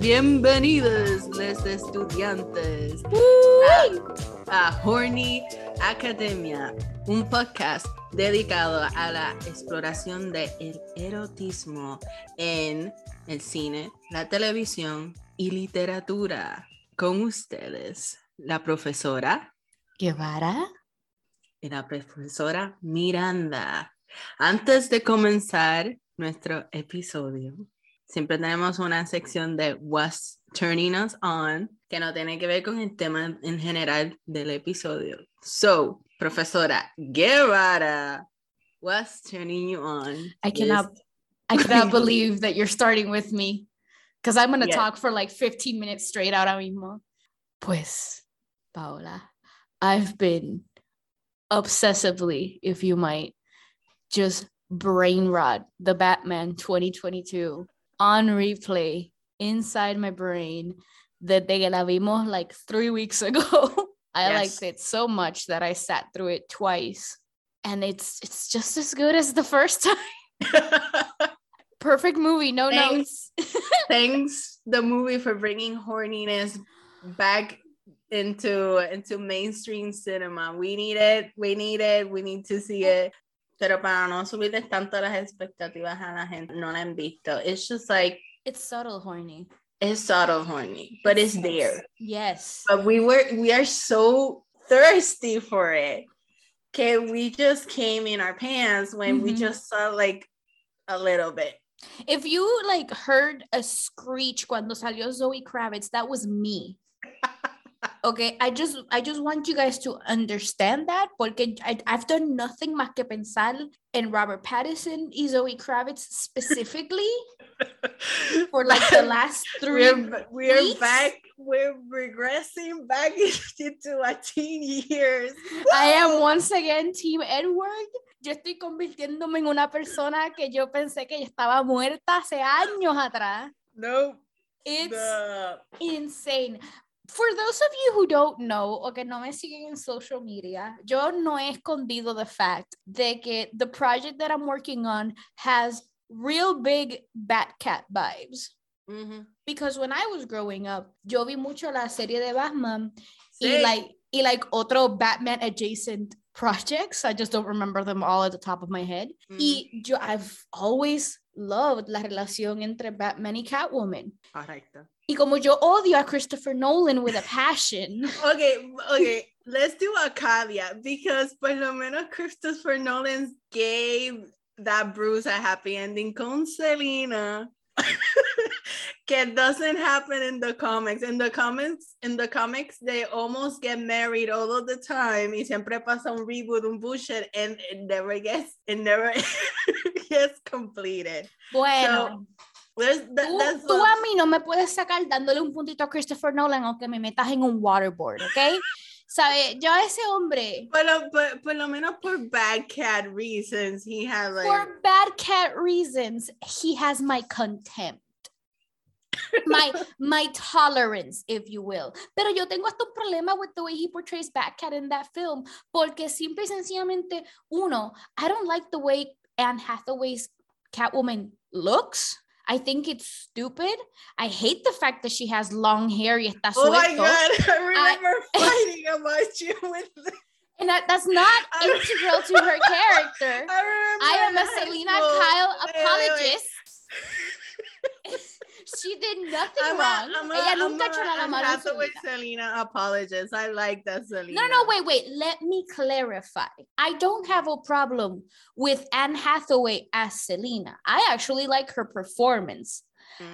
bienvenidos los estudiantes a, a Horny Academia, un podcast dedicado a la exploración del erotismo en el cine, la televisión y literatura. Con ustedes, la profesora Guevara y la profesora Miranda. Antes de comenzar nuestro episodio, siempre tenemos una sección de What's Turning Us On, que no tiene que ver con el tema en general del episodio. So, profesora Guevara, what's turning you on? I cannot, I cannot believe that you're starting with me, because I'm gonna Yeah. talk for like 15 minutes straight ahora mismo. Pues, Paola, I've been obsessively, if you might, just brain rot the Batman 2022 on replay inside my brain that they la vimos like three weeks ago. I Yes. liked it so much that I sat through it twice. And it's it's just as good as the first time. Perfect movie, no Thanks. notes. Thanks the movie for bringing horniness back into into mainstream cinema. We need it. We need it. We need to see it. Pero para no subirles tanto las expectativas a la gente, no la han visto. It's just like It's subtle horny. it's subtle horny, but it's there. Yes. But we were we are so thirsty for it. Okay, we just came in our pants when we Mhm. just saw like a little bit. If you like heard a screech cuando salió Zoe Kravitz, that was me. Okay, I just I just want you guys to understand that porque I, I've done nothing más que pensar en Robert Pattinson y Zoe Kravitz specifically for like the last three we're, we're back we're regressing back into our teen years I am once again Team Edward. Yo estoy convirtiéndome en una persona que yo pensé que estaba muerta hace años atrás. nope It's the- insane. For those of you who don't know o que no me siguen en social media, yo no he escondido the fact de que the project that I'm working on has real big Batcat vibes. Mhm. Because when I was growing up, yo vi mucho la serie de Batman y like y like otro Batman adjacent projects. I just don't remember them all at the top of my head. Y yo I've always loved la relación entre Batman y Catwoman. Correcto. Y como yo odio a Christopher Nolan with a passion. okay okay let's do a caveat because por lo menos Christopher Nolan gave that Bruce a happy ending con Selena que doesn't happen in the comics. In the comics in the comics they almost get married all of the time y siempre pasa un reboot un bullshit and it never gets it never gets completed. Bueno, There's, that, tú, that's tú what- a mí no me puedes sacar dándole un puntito a Christopher Nolan aunque me metas en un waterboard, ¿ok? ¿Sabe? Yo a ese hombre, But, uh, but por lo menos por bad cat reasons, he has like for bad cat reasons, he has my contempt. My, my tolerance, if you will. Pero yo tengo hasta un problema with the way he portrays Batcat in that film, porque simple y sencillamente, uno, I don't like the way Anne Hathaway's Catwoman looks. I think it's stupid. I hate the fact that she has long hair y está Oh my god, I remember fighting about you with And that, that's not integral to her character. I remember I am a Selina Kyle apologist. She did nothing I'm wrong. I'm a- Ella I'm nunca a ha hecho nada Anne malo en su Hathaway. Selina apologist. I like that Selina. No, no, wait, wait. Let me clarify. I don't have a problem with Anne Hathaway as Selina. I actually like her performance.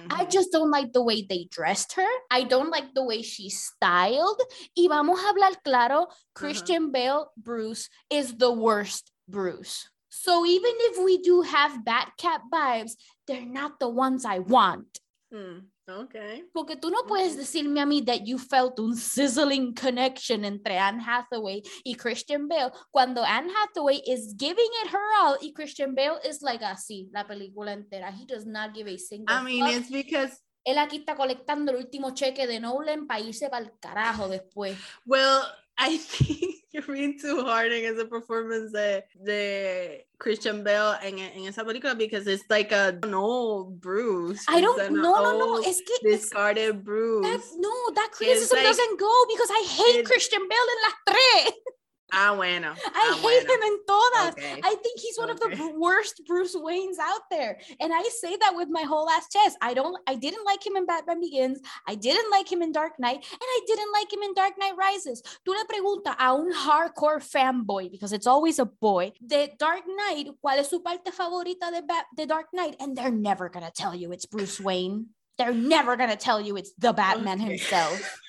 I Mhm. just don't like the way they dressed her. I don't like the way she styled. Y vamos a hablar claro, Christian Bale Bruce is the worst Bruce. So even if we do have Batcat vibes, they're not the ones I want. Hmm, Okay. Porque tú no puedes decirme a mí that you felt un sizzling connection entre Anne Hathaway y Christian Bale cuando Anne Hathaway is giving it her all y Christian Bale is like así la película entera. He does not give a single I mean, fuck. it's because Él aquí está colectando el último cheque de Nolan para irse para el carajo después. well, I think you're being too hard en esa performance de, de Christian Bale en, en esa película because it's like a old Bruce. I don't no no no es que it's- discarded Bruce. that, no that criticism like- doesn't go because I hate it- Christian Bale en las tres ah, bueno. I ah, hate bueno. him in todas Okay. I think he's one of the worst Bruce Waynes out there. And I say that with my whole ass chest. I don't I didn't like him in Batman Begins. I didn't like him in Dark Knight, and I didn't like him in Dark Knight Rises. Tú le preguntas a un hardcore fanboy, because it's always a boy, The Dark Knight, ¿cuál es su parte favorita de, Bat- de Dark Knight? And they're never gonna tell you it's Bruce Wayne. They're never gonna tell you it's the Batman Okay. himself.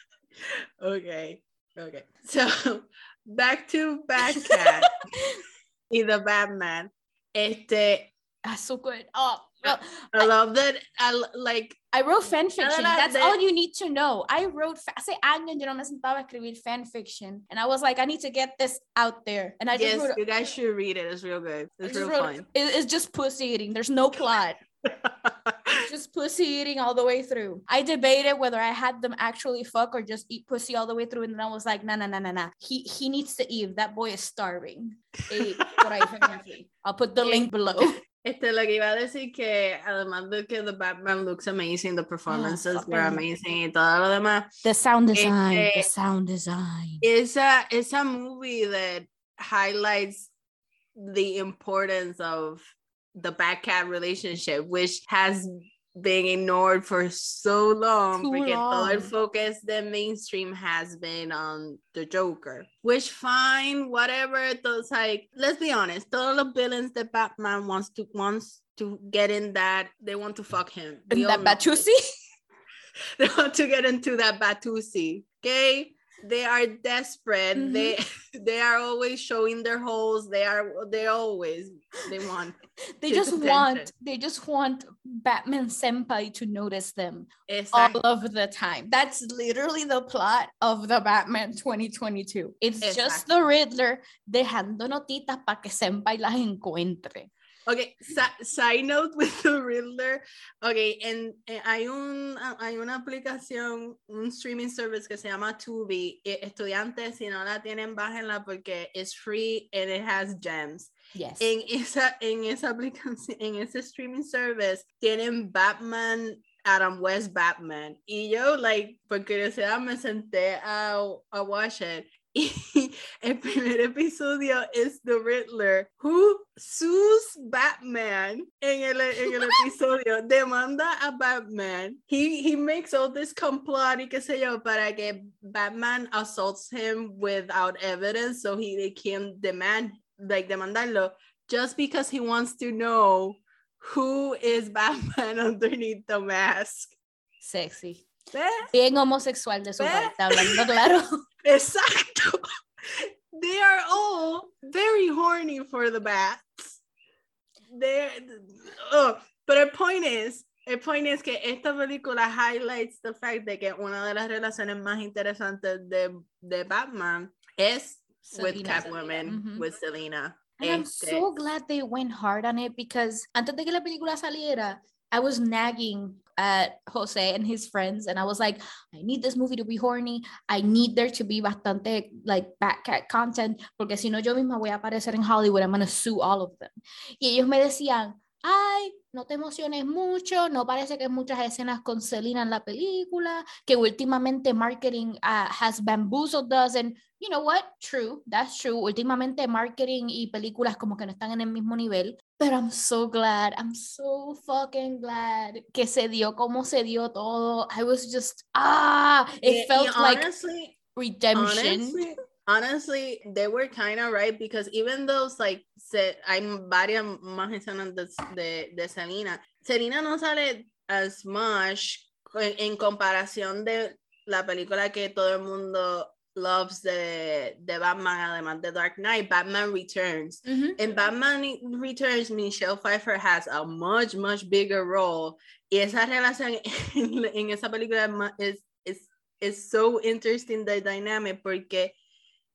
okay. Okay. So back to Batcat y the Batman. Este, That's so good. Oh, well, I love that. I like I wrote fan fiction. That's de- all you need to know. I wrote hace años yo no me sentaba a escribir fan fiction, and I was like, I need to get this out there. And I just yes, wrote, you guys should read it. It's real good. It's real wrote- fun. it- it's just pussy eating. There's no plot. just pussy eating all the way through. I debated whether I had them actually fuck or just eat pussy all the way through, and then I was like, no, no, no, no, no. He he needs to eat. That boy is starving. Por ahí fue que me fui. I'll put the link below. Este, lo que iba a decir que además de que the Batman looks amazing, the performances were amazing y todo lo demás, The sound design. the sound design. it's a it's a movie that highlights the importance of the Batcat relationship, which has been ignored for so long Too porque todo el long. focus the mainstream has been on the Joker. Which fine, whatever. Those like let's be honest, all the villains that Batman wants to wants to get in that they want to fuck him. We that Batusi? they want to get into that Batusi. Okay. They are desperate. Mhm. They they are always showing their holes. They are they always they want they just attention. want they just want Batman senpai to notice them exact- all of the time. That's literally the plot of the Batman 2022. It's just the Riddler dejando notitas para que senpai las encuentre. Okay, si- side note with the Riddler. Okay, en, en- hay un hay una aplicación, un streaming service que se llama Tubi. E- Estudiantes, si no la tienen, bájenla porque es free and it has gems. Yes. en esa, en esa aplicación, en ese streaming service, tienen Batman, Adam West Batman. Y yo, like, por curiosidad, me senté a, a watch it. Y el primer episodio es The Riddler, who sues Batman en el, en el episodio, demanda a Batman. He, he makes all this complot y qué sé yo para que Batman assaults him without evidence so he they can demand like demandarlo just because he wants to know who is Batman underneath the mask. Sexy. ¿Ves? Bien homosexual de su ¿Ves? parte, hablando claro. Exacto. They are all very horny for the bats. They're, oh, but the point is, el point is que esta película highlights the fact de que una de las relaciones más interesantes de, de Batman es with Selena. Catwoman, with Selena. And I'm Este, so glad they went hard on it because antes de que la película saliera, I was nagging at Jose and his friends, and I was like, I need this movie to be horny. I need there to be bastante like Batcat content, porque si no, yo misma voy a aparecer en Hollywood. I'm gonna sue all of them. Y ellos me decían, ay, no te emociones mucho, no parece que hay muchas escenas con Selena en la película, que últimamente marketing uh, has bamboozled us, and you know what? True, that's true. Últimamente marketing y películas como que no están en el mismo nivel. Pero I'm so glad, I'm so fucking glad que se dio como se dio todo. I was just, ah, it felt like honestly, redemption. honestly, honestly, they were kind of right because even those like se, hay varias más escenas de, de, de Selina. Selina no sale as much en, en comparación de la película que todo el mundo loves de, de Batman, además de Dark Knight, Batman Returns. Mhm. In Batman Returns, Michelle Pfeiffer has a much, much bigger role. Y esa relación en, en esa película es, es, es so interesting, the dynamic, porque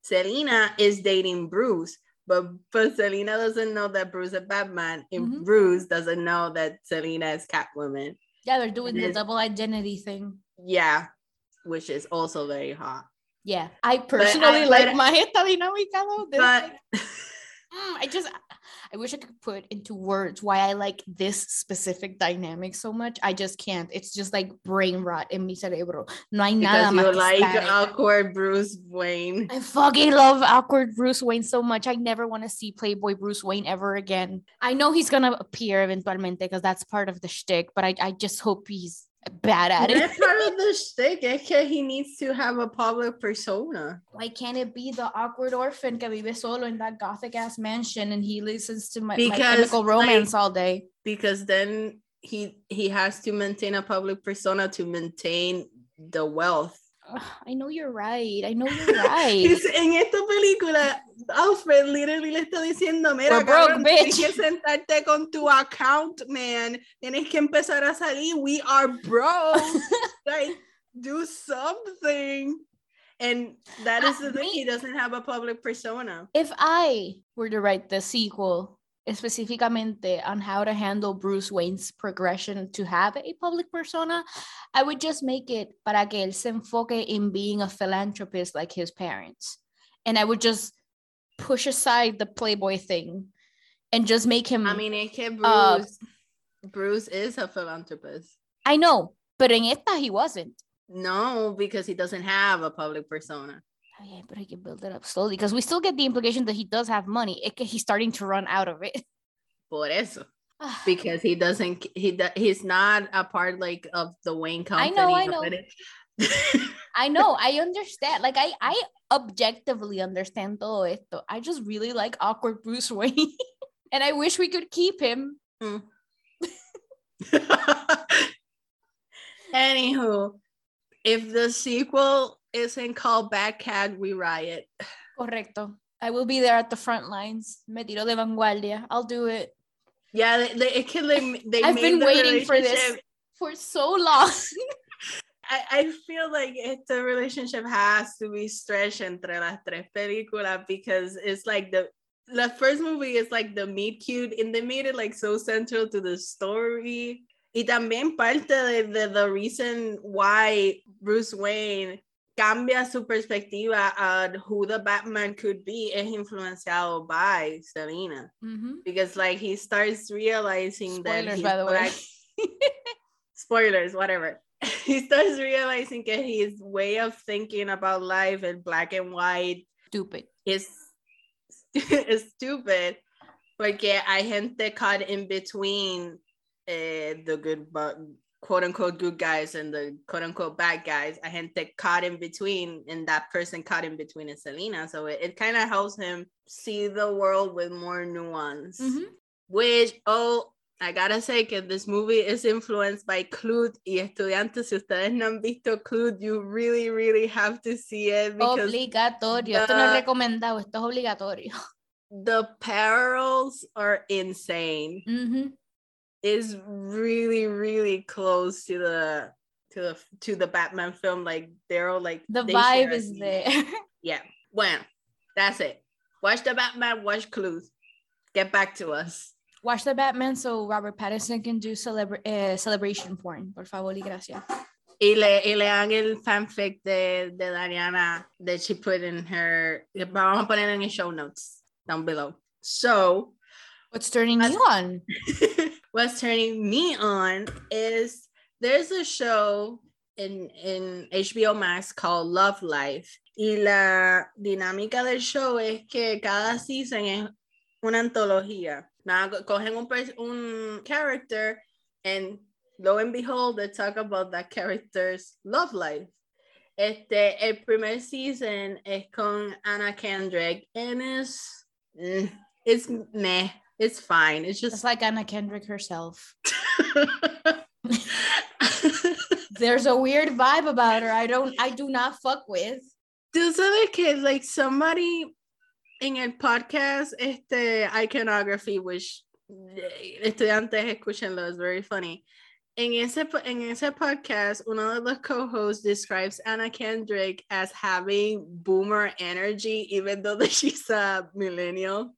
Selina is dating Bruce, but, but Selina doesn't know that Bruce is Batman, and Mhm. Bruce doesn't know that Selina is Catwoman. Yeah, they're doing the double identity thing. Yeah, which is also very hot. Yeah, I personally I- like my esta dinámica though. But like, mm, I just I wish I could put into words why I like this specific dynamic so much. I just can't. It's just like brain rot in mi cerebro. No hay nada because más you like static. awkward Bruce Wayne. I fucking love awkward Bruce Wayne so much. I never want to see Playboy Bruce Wayne ever again. I know he's gonna appear eventualmente because that's part of the shtick, but I, I just hope he's bad at it. That's part of the shtick. Es que he needs to have a public persona. Why can't it be the awkward orphan que vive solo in that gothic ass mansion and he listens to my, my chemical romance like- all day? because then he he has to maintain a public persona to maintain the wealth. Ugh, I know you're right. I know you're right. Es- en esta película, Alfred literally le está diciendo, mira, cabrón, tienes bitch." que sentarte con tu account, man. Tienes que empezar a salir. We are broke. like, do something. And that is Ah, the thing. me- He doesn't have a public persona. if I were to write the sequel specifically on how to handle Bruce Wayne's progression to have a public persona, I would just make it para que él se enfoque in being a philanthropist like his parents. And I would just push aside the Playboy thing and just make him I mean, que Bruce, Uh, Bruce is a philanthropist. I know, but in esta he wasn't. No, because he doesn't have a public persona. Yeah, but I can build it up slowly because we still get the implication that he does have money. It, he's starting to run out of it. Por eso. because he doesn't he he's not a part like of the Wayne I company. know, I know. I know, I understand. Like I, I objectively understand todo esto. I just really like awkward Bruce Wayne, and I wish we could keep him. Hmm. Anywho, if the sequel isn't called Bad Cat, we riot. Correcto. I will be there at the front lines. Me tiro de vanguardia. I'll do it. Yeah, they, they, it can, they, they I've been waiting for this for so long. I, I feel like the relationship has to be stretched entre las tres películas because it's like the the first movie is like the meet cute and they made it like so central to the story. Y también parte de, de the reason why Bruce Wayne cambia su perspectiva on who the Batman could be es influenciado by Selina. Mhm. Because like he starts realizing that Spoilers, he's by the way. spoilers, whatever. He starts realizing that his way of thinking about life in black and white Stupid. is, is stupid. Porque hay gente caught in between eh, the good, but quote unquote good guys and the quote unquote bad guys. Hay gente caught in between, and that person caught in between is Selina. So it, it kind of helps him see the world with more nuance Mhm. which oh I gotta say que this movie is influenced by Klute y estudiantes si ustedes no han visto Klute you really really have to see it because Obligatorio. Esto no es the- recomendado, esto es obligatorio. the parallels are insane Mm -hmm. is really really close to the to the to the Batman film like they're all like The vibe is there. yeah bueno that's it watch the Batman watch Klute get back to us Watch the Batman so Robert Pattinson can do celebra- eh, celebration porn. Por favor y gracias. Y le, y lean el fanfic de, de Dariana that she put in her. Vamos a poner en el show notes down below. So, What's turning you on? what's turning me on is there's a show in, in HBO Max called Love Life. Y la dinámica del show es que cada season es una antología. Nada, cogen un, un character and lo and behold, they talk about that character's love life. Este, el primer season es con Anna Kendrick and it's, mm, it's meh, it's fine. It's It's just like Anna Kendrick herself. There's a weird vibe about her. I don't, I do not fuck with. Tú sabes que like somebody en el podcast, este iconography, which estudiantes escúchenlo, es very funny. En ese, en ese podcast, uno de los co-hosts describes Anna Kendrick as having boomer energy, even though that she's a millennial.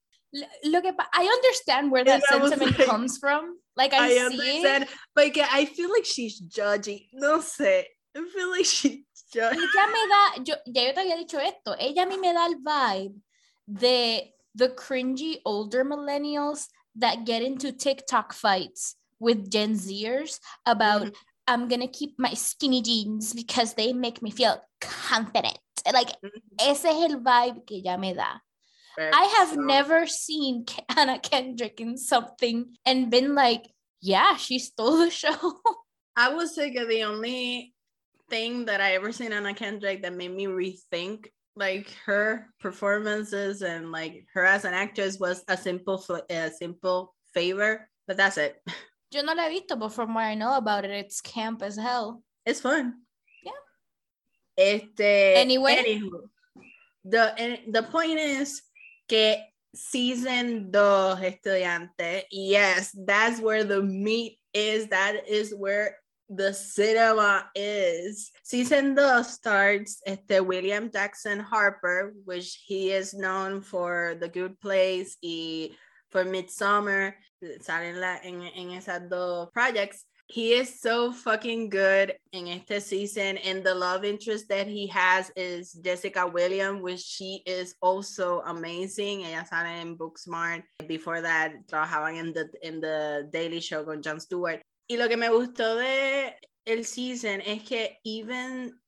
Look I understand where that And sentiment like, comes from. Like I, I see understand, but I feel like she's judgy. No sé. I feel like she just... Ella me da, yo, ya yo te había dicho esto, ella a mí me da el vibe de the cringy older millennials that get into TikTok fights with Gen Zers about Mhm. I'm gonna keep my skinny jeans because they make me feel confident. Like Mhm. ese es el vibe que ella me da. I have never seen Anna Kendrick in something and been like, yeah, she stole the show. I would say that the only thing that I ever seen Anna Kendrick that made me rethink like her performances and like her as an actress was a simple a simple favor, but that's it. Yo no la he visto, but from what I know about it, it's camp as hell. It's fun. Yeah. Este, Anyway. anywho, the the point is que season dos estudiante. Yes, that's where the meat is. That is where the cinema is. Season two starts este William Jackson Harper, which he is known for The Good Place y for Midsummer. Salen la, en, en esas dos projects. He is so fucking good in este season, and the love interest that he has is Jessica Williams, which she is also amazing. Ella sale en Booksmart. Before that, trabajaban en the, in the Daily Show con Jon Stewart. Y lo que me gustó de el season es que even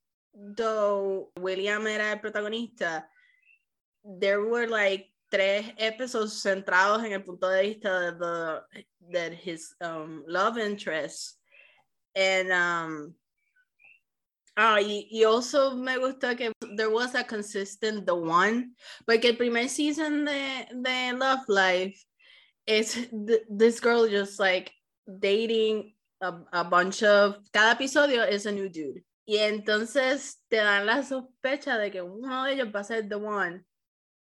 though William era el protagonista, there were like tres episodios centrados en el punto de vista de the, that his um, love interest. And um ah y, y also me gustó que there was a consistent the one porque el primer season de, de Love Life th- this girl just like dating a, a bunch of cada episodio is a new dude. Y entonces te dan la sospecha de que uno de ellos va a ser the one.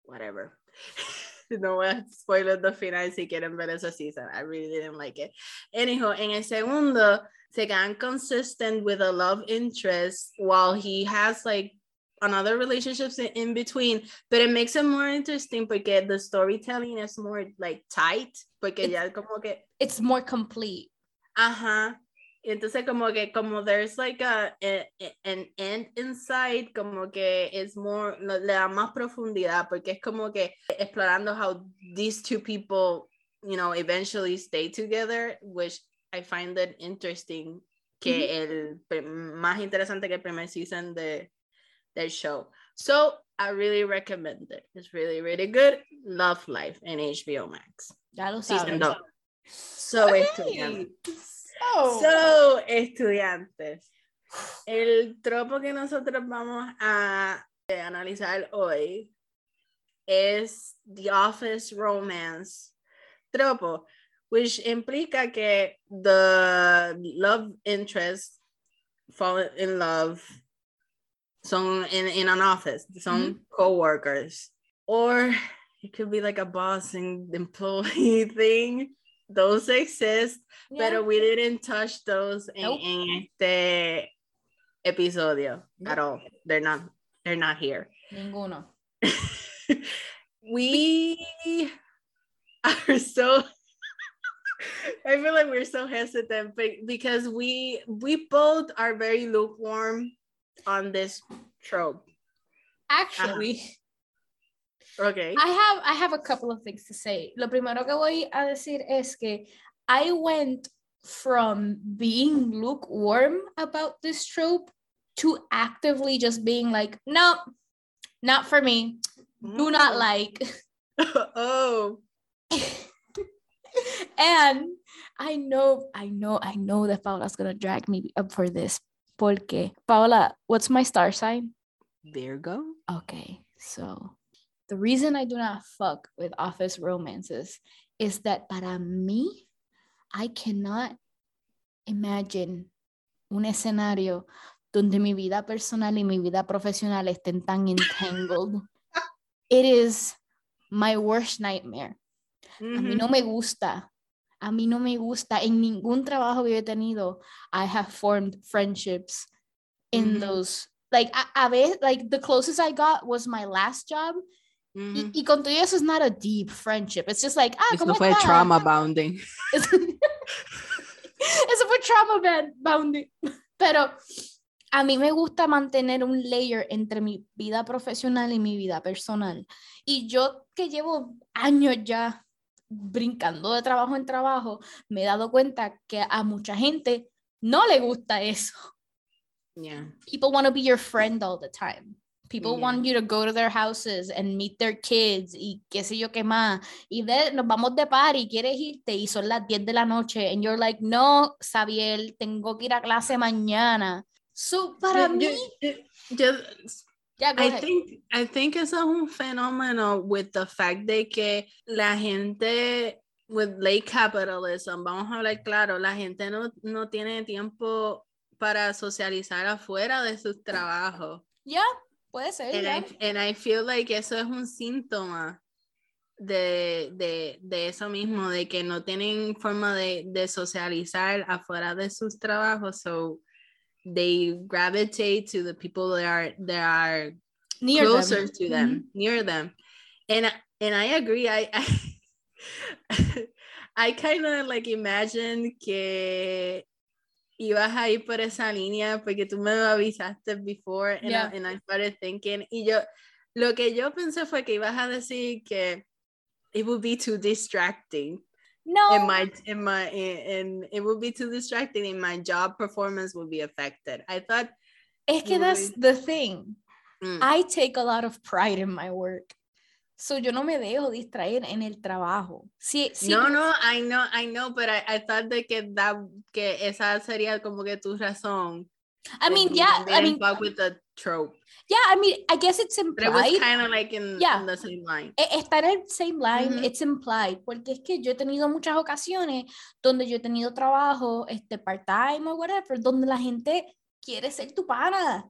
Whatever. No voy a spoiler the final si quieren ver esa season. I really didn't like it. Anyhow, en el segundo, se quedan consistent with a love interest while he has like another relationships in, in between, but it makes it more interesting because the storytelling is more like tight, porque ya como que, It's more complete. ajá. Y Entonces como que como there's like a, a- an end inside, como que es more, le da más profundidad porque es como que explorando how these two people, you know, eventually stay together, which I find it interesting que el más interesante que el primer season de del show. So I really recommend it. It's really, really good. Love Life in HBO Max. Ya lo Season sabes. So estudiantes. So, So, estudiantes. El tropo que nosotros vamos a eh, analizar hoy es The Office Romance tropo, which implica que the love interest fall in love son in, in an office, son co-workers. Or it could be like a boss and employee thing. Those exist, yeah. pero we didn't touch those en, Nope. en este episodio at all. They're not they're not here. ninguno. we are so I feel like we're so hesitant be- because we we both are very lukewarm on this trope. Actually, uh, Okay. I have I have a couple of things to say. Lo primero que voy a decir es que I went from being lukewarm about this trope to actively just being like, no, not for me. Do not Mm. like. oh. and I know, I know, I know that Paola's gonna drag me up for this. Porque Paola, what's my star sign? Virgo. Okay, so the reason I do not fuck with office romances is that para mí, I cannot imagine un escenario donde mi vida personal y mi vida profesional estén tan entangled. It is my worst nightmare. A mí no me gusta. A mí no me gusta. En ningún trabajo que yo he tenido, I have formed friendships in Mhm. those. Like, a, a like, the closest I got was my last job. Y, Mhm. y con todo eso, it's not a deep friendship. It's just like, ah, ¿cómo fue estás? trauma bounding. Es- Eso fue trauma bounding. Pero a mí me gusta mantener un layer entre mi vida profesional y mi vida personal. Y yo que llevo años ya brincando de trabajo en trabajo, me he dado cuenta que a mucha gente no le gusta eso. Yeah. People want to be your friend all the time. People Yeah. want you to go to their houses and meet their kids y qué sé yo qué más. Y de, nos vamos de party, quieres irte y son las 10 de la noche and you're like, no, Xavier, tengo que ir a clase mañana. So, para Yo- mí, yo- yo- I think, I think eso es un fenómeno with the fact de que la gente with late capitalism, vamos a hablar claro, la gente no, no tiene tiempo para socializar afuera de sus trabajos. Ya, puede ser. And ya. I, and I feel like eso es un síntoma de, de, de eso mismo, de que no tienen forma de, de socializar afuera de sus trabajos, so they gravitate to the people that are, that are Near them. closer to them, near them. And I- and I agree. I I, I kind of like imagine que ibas a ir por esa línea porque tú me lo avisaste before and, Yeah. I, and I started thinking y yo lo que yo pensé fue que ibas a decir que it would be too distracting No, in my in my in, it would be too distracting and my job performance would be affected. I thought es que that's Muy- the thing. mm, I take a lot of pride in my work. So yo no me dejo distraer en el trabajo. Sí, sí, no, no, I know, I know, but I, I thought de que, that, que esa sería como que tu razón. I mean, yeah, I mean, with the trope. yeah, I mean, I guess it's But it was implied. kind of like in, Yeah. in the same line. E- Está en el same line, Ujú. it's implied, porque es que yo he tenido muchas ocasiones donde yo he tenido trabajo, este, part-time o whatever, donde la gente quiere ser tu pana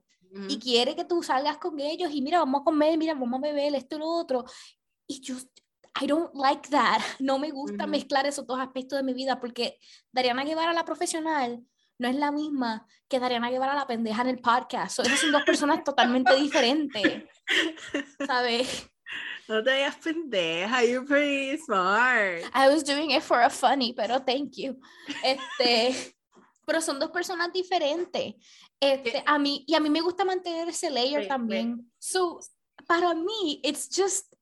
y Mhm. quiere que tú salgas con ellos y mira, vamos a comer, mira, vamos a beber esto y lo otro. Y yo, I don't like that. No me gusta Ujú. mezclar esos dos aspectos de mi vida porque Dariana Guevara, la profesional, no es la misma que Dariana Guevara, la pendeja en el podcast. So, esas son dos personas totalmente diferentes, ¿sabes? No te digas pendeja, you're pretty smart. I was doing it for a funny, pero thank you. Este, pero son dos personas diferentes. Este, a mí, y a mí me gusta mantener ese layer Wait, también. So, para mí, it's just,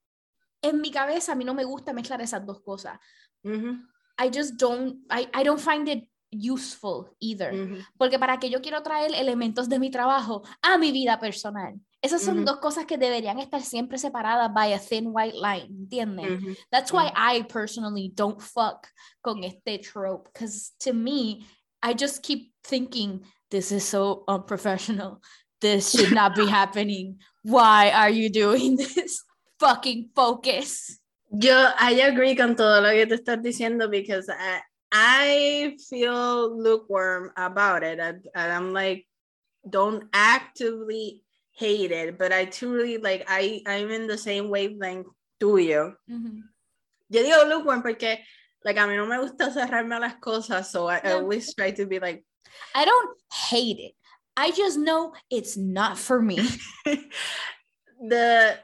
en mi cabeza, a mí no me gusta mezclar esas dos cosas. Mhm, I just don't, I, I don't find it useful either. mhm. Porque para que yo quiero traer elementos de mi trabajo a mi vida personal. Esas son Ujú. dos cosas que deberían estar siempre separadas by a thin white line, ¿entiendes? Mhm. That's why I personally don't fuck con este trope. Because to me, I just keep thinking, this is so unprofessional. This should not be happening. Why are you doing this? Fucking focus. Yo, I agree con todo lo que te estás diciendo because I, I feel lukewarm about it. I, and I'm like, don't actively hate it, but I truly like, I, I'm in the same wavelength tuyo. Mhm. Yo digo lukewarm porque, like, a mí no me gusta cerrarme a las cosas, so I, always try to be like, I don't hate it. I just know it's not for me. the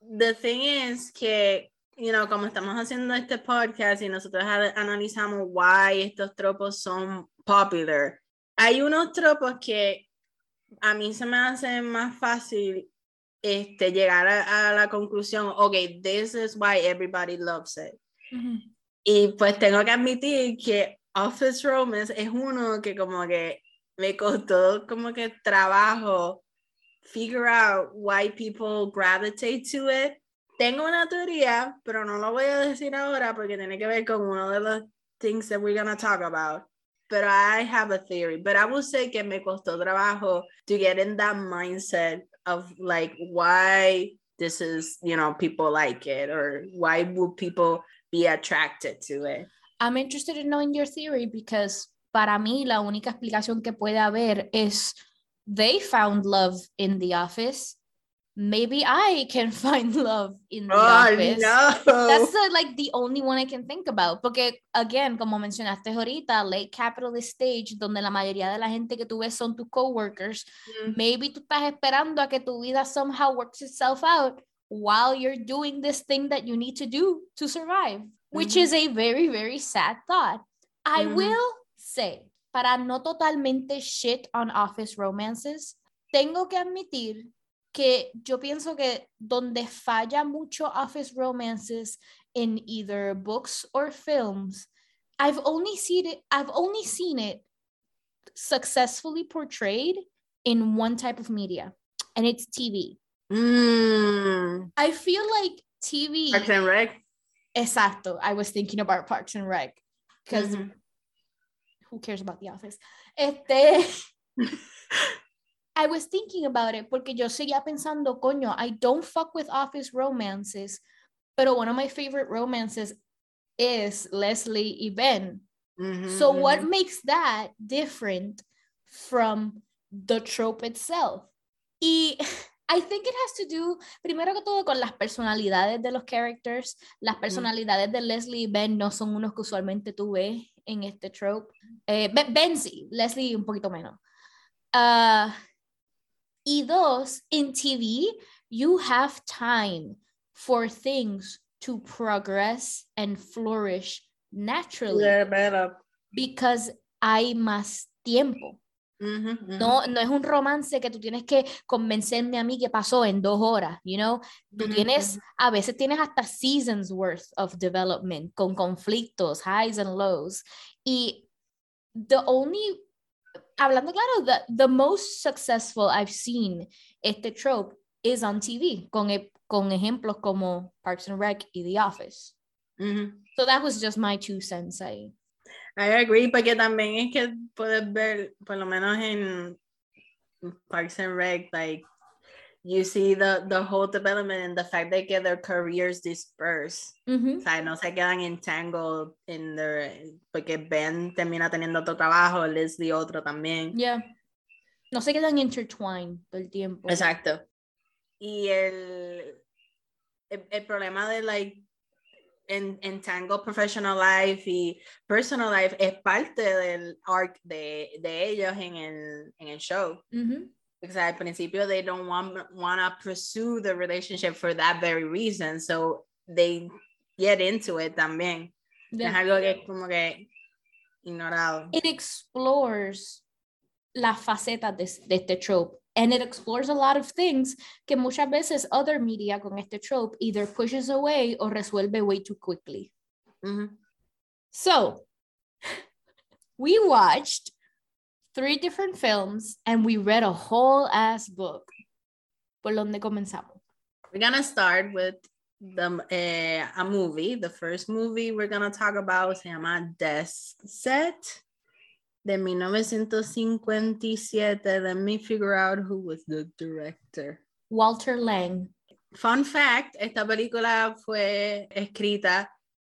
the thing is que you know como estamos haciendo este podcast y nosotros analizamos why estos tropos son popular hay unos tropos que a mí se me hace más fácil este llegar a, a la conclusión okay this is why everybody loves it. Y pues tengo que admitir que Office Romance es uno que como que me costó como que trabajo figure out why people gravitate to it. Tengo una teoría, pero no lo voy a decir ahora porque tiene que ver con uno de los things that we're gonna talk about. But I have a theory. But I will say que me costó trabajo to get in that mindset of like why this is, you know, people like it or why would people be attracted to it. I'm interested in knowing your theory because para mí la única explicación que puede haber es they found love in the office. Maybe I can find love in the office. That's the, like the only one I can think about. Porque, again, como mencionaste ahorita, late capitalist stage, donde la mayoría de la gente que tú ves son tus coworkers, Mm. maybe tú estás esperando a que tu vida somehow works itself out while you're doing this thing that you need to do to survive, which Mhm. is a very, very sad thought. I Mhm. will say, para no totalmente shit on office romances, tengo que admitir que yo pienso que donde falla mucho office romances in either books or films, I've only seen it I've only seen it successfully portrayed in one type of media and it's TV. Mm. I feel like TV Parks and Rec. Exacto. I was thinking about Parks and Rec because Mhm. who cares about The Office? Este, I was thinking about it porque yo seguía pensando, coño, I don't fuck with office romances, pero one of my favorite romances is Leslie y Ben. Mhm, So what mhm. makes that different from the trope itself? Y I think it has to do, primero que todo, con las personalidades de los characters. Las personalidades de Leslie y Ben no son unos que usualmente tú ves en este trope. Eh, ben, Ben sí, Leslie un poquito menos. Ah, y dos, in TV, you have time for things to progress and flourish naturally Yeah, better. because hay más tiempo. No, no es un romance que tú tienes que convencerme a mí que pasó en dos horas, you know. Tú tienes, a veces tienes hasta seasons worth of development con conflictos, highs and lows. Y the only, hablando claro, the, the most successful I've seen este trope is on TV, con, e- con ejemplos como Parks and Rec y The Office. So that was just my two cents ahí. I agree, porque también es que puedes ver, por lo menos en Parks and Rec, like you see the, the whole development and the fact that their careers disperse. Ujú. O sea, no se quedan entangled in their, porque Ben termina teniendo otro trabajo, Leslie otro también. Yeah. No se quedan intertwined todo el tiempo. Exacto. Y el, el, el problema de like en, entangle professional life y personal life es parte del arc de, de ellos en el, en el show. Ujú. Because al principio they don't want, want to pursue the relationship for that very reason. So they get into it también. Yeah. Es algo que es como que ignorado. It explores las facetas de, de este trope. And it explores a lot of things que muchas veces other media con este trope either pushes away o resuelve way too quickly. Ujú. So, we watched three different films and we read a whole ass book. ¿Por dónde comenzamos? We're gonna start with the eh, a movie. The first movie we're gonna talk about se llama Desk Set de 1957. Let me figure out who was the director. Walter Lang. Fun fact, esta película fue escrita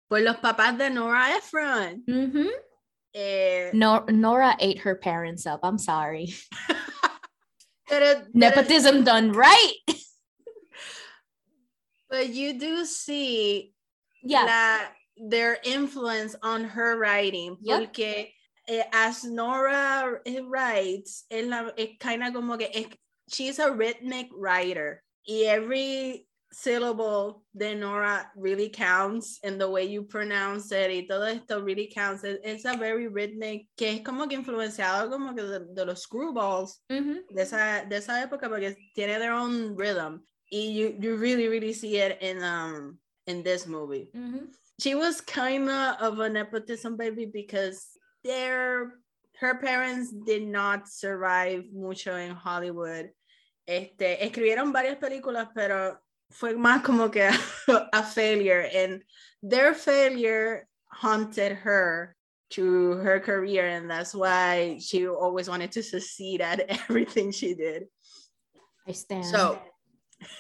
por los papás de Nora Ephron. Mhm. Eh, Nor- Nora ate her parents up. I'm sorry. pero- pero- Nepotism done right. but you do see Yeah. la- their influence on her writing Yep. porque as Nora eh, writes es, kind of como que es- she's a rhythmic writer y every syllable de Nora really counts and the way you pronounce it y todo esto really counts It- it's a very rhythmic que es como que influenciado como que de, de los screwballs Mhm. de esa, de esa época porque tiene their own rhythm y you, you really really see it in um in this movie Mhm. she was kind of a nepotism baby because their her parents did not survive mucho en Hollywood. Este escribieron varias películas pero fue más como que a failure. And their failure haunted her to her career and that's why she always wanted to succeed at everything she did. I stand. so,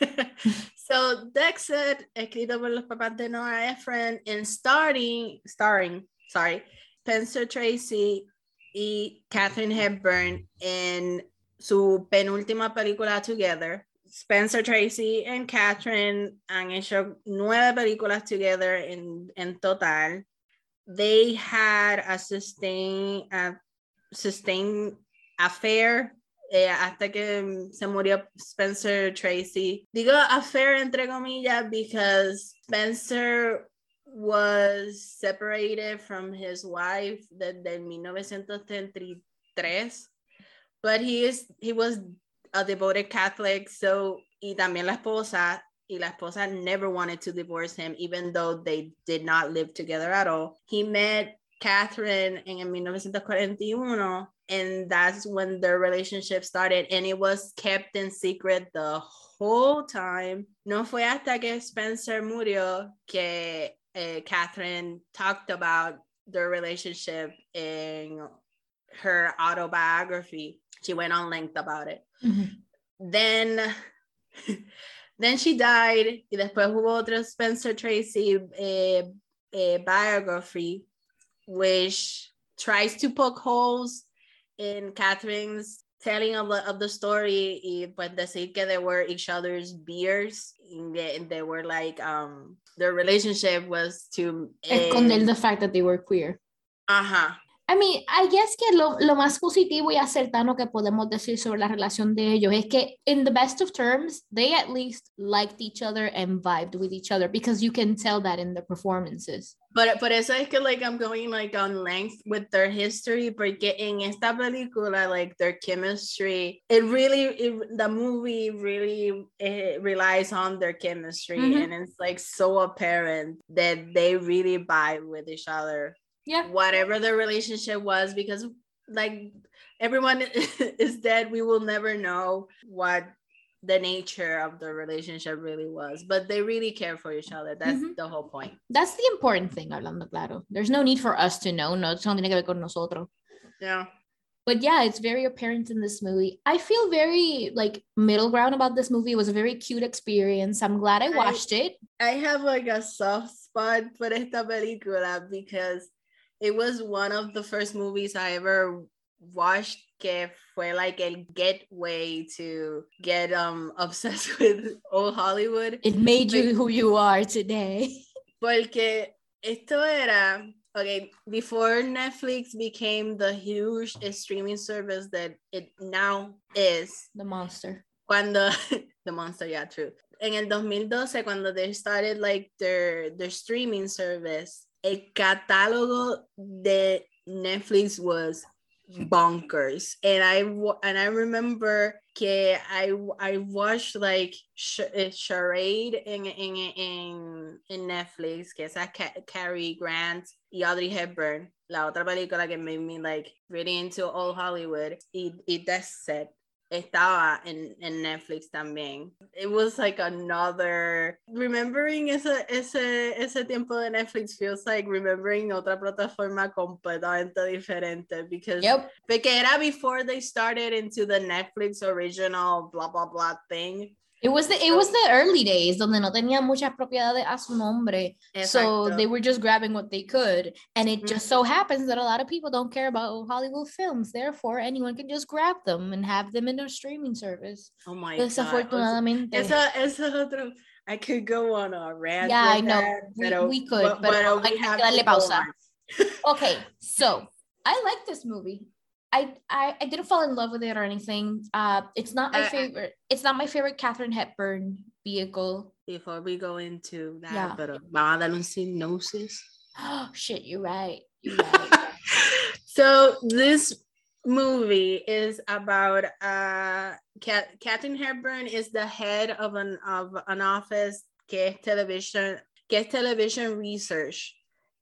so Desk Set, escrito por los papás de Nora Ephron, and starring, starring, sorry, Spencer Tracy y Catherine Hepburn en su penúltima película Together. Spencer Tracy and Catherine han hecho nueve películas together en, en total. They had a sustained, a sustained affair eh, hasta que se murió Spencer Tracy. Digo affair entre comillas because Spencer was separated from his wife desde 1933, but he is he was a devoted Catholic, so y también la esposa y la esposa never wanted to divorce him, even though they did not live together at all. He met Katharine in 1941, and that's when their relationship started, and it was kept in secret the whole time. No fue hasta que Spencer murió que uh, Katharine talked about their relationship in her autobiography. She went on length about it. Mhm. Then, then she died. Y después hubo otro Spencer Tracy eh, eh, biography, which tries to poke holes in Katharine's telling of the, of the story y pues decir que they were each other's beers and they, and they were like um their relationship was to Esconder eh, the fact that they were queer. ajá I mean, I guess que lo, lo más positivo y acertado que podemos decir sobre la relación de ellos es que, in the best of terms, they at least liked each other and vibed with each other because you can tell that in the performances. But por eso es que like I'm going like on length with their history porque en esta película like their chemistry it really it, the movie really eh, relies on their chemistry Mhm. and it's like so apparent that they really vibe with each other Yeah. whatever the relationship was because like everyone is dead we will never know what the nature of the relationship really was but they really care for each other that's Mhm. the whole point That's the important thing, hablando claro. There's no need for us to know. No, eso no tiene que ver con nosotros. yeah But yeah, it's very apparent in this movie. I feel very like middle ground about this movie. It was a very cute experience. I'm glad I I- watched it. I have like a soft spot for esta película because it was one of the first movies I ever watched que fue like a gateway to get um obsessed with old Hollywood It made you who you are today. porque esto era okay before Netflix became the huge streaming service that it now is The monster. cuando the monster yeah true en el 2012 cuando they started like their their streaming service el catálogo de Netflix was bonkers. And I and I remember que I I watched like Sh- eh, Charade in in in in Netflix que esa Ca- Cary Grant y Audrey Hepburn la otra película que made me like really into old Hollywood. Y, y Desk Set estaba en, en Netflix también. It was like another remembering ese, ese, ese tiempo de Netflix feels like remembering otra plataforma completamente diferente because Yep. porque era before they started into the Netflix original blah blah blah thing. It was the it was the early days donde no tenían muchas propiedades a su nombre. So they were just grabbing what they could. And it just so happens that a lot of people don't care about Hollywood films. Therefore, anyone can just grab them and have them in their streaming service. oh my god. Desafortunadamente. Es otro. I could go on a rant. Yeah, I know. that, We- pero- we could, but, but but we have to go pausa. okay, so I like this movie. I, I I didn't fall in love with it or anything. Uh, it's not my I- favorite. It's not my favorite Katharine Hepburn vehicle. Before we go into that, Yeah. pero vamos a dar un synopsis. Oh shit, you're right. You're right. so this movie is about uh Cat- Katharine Hepburn is the head of an of an office que television que television research.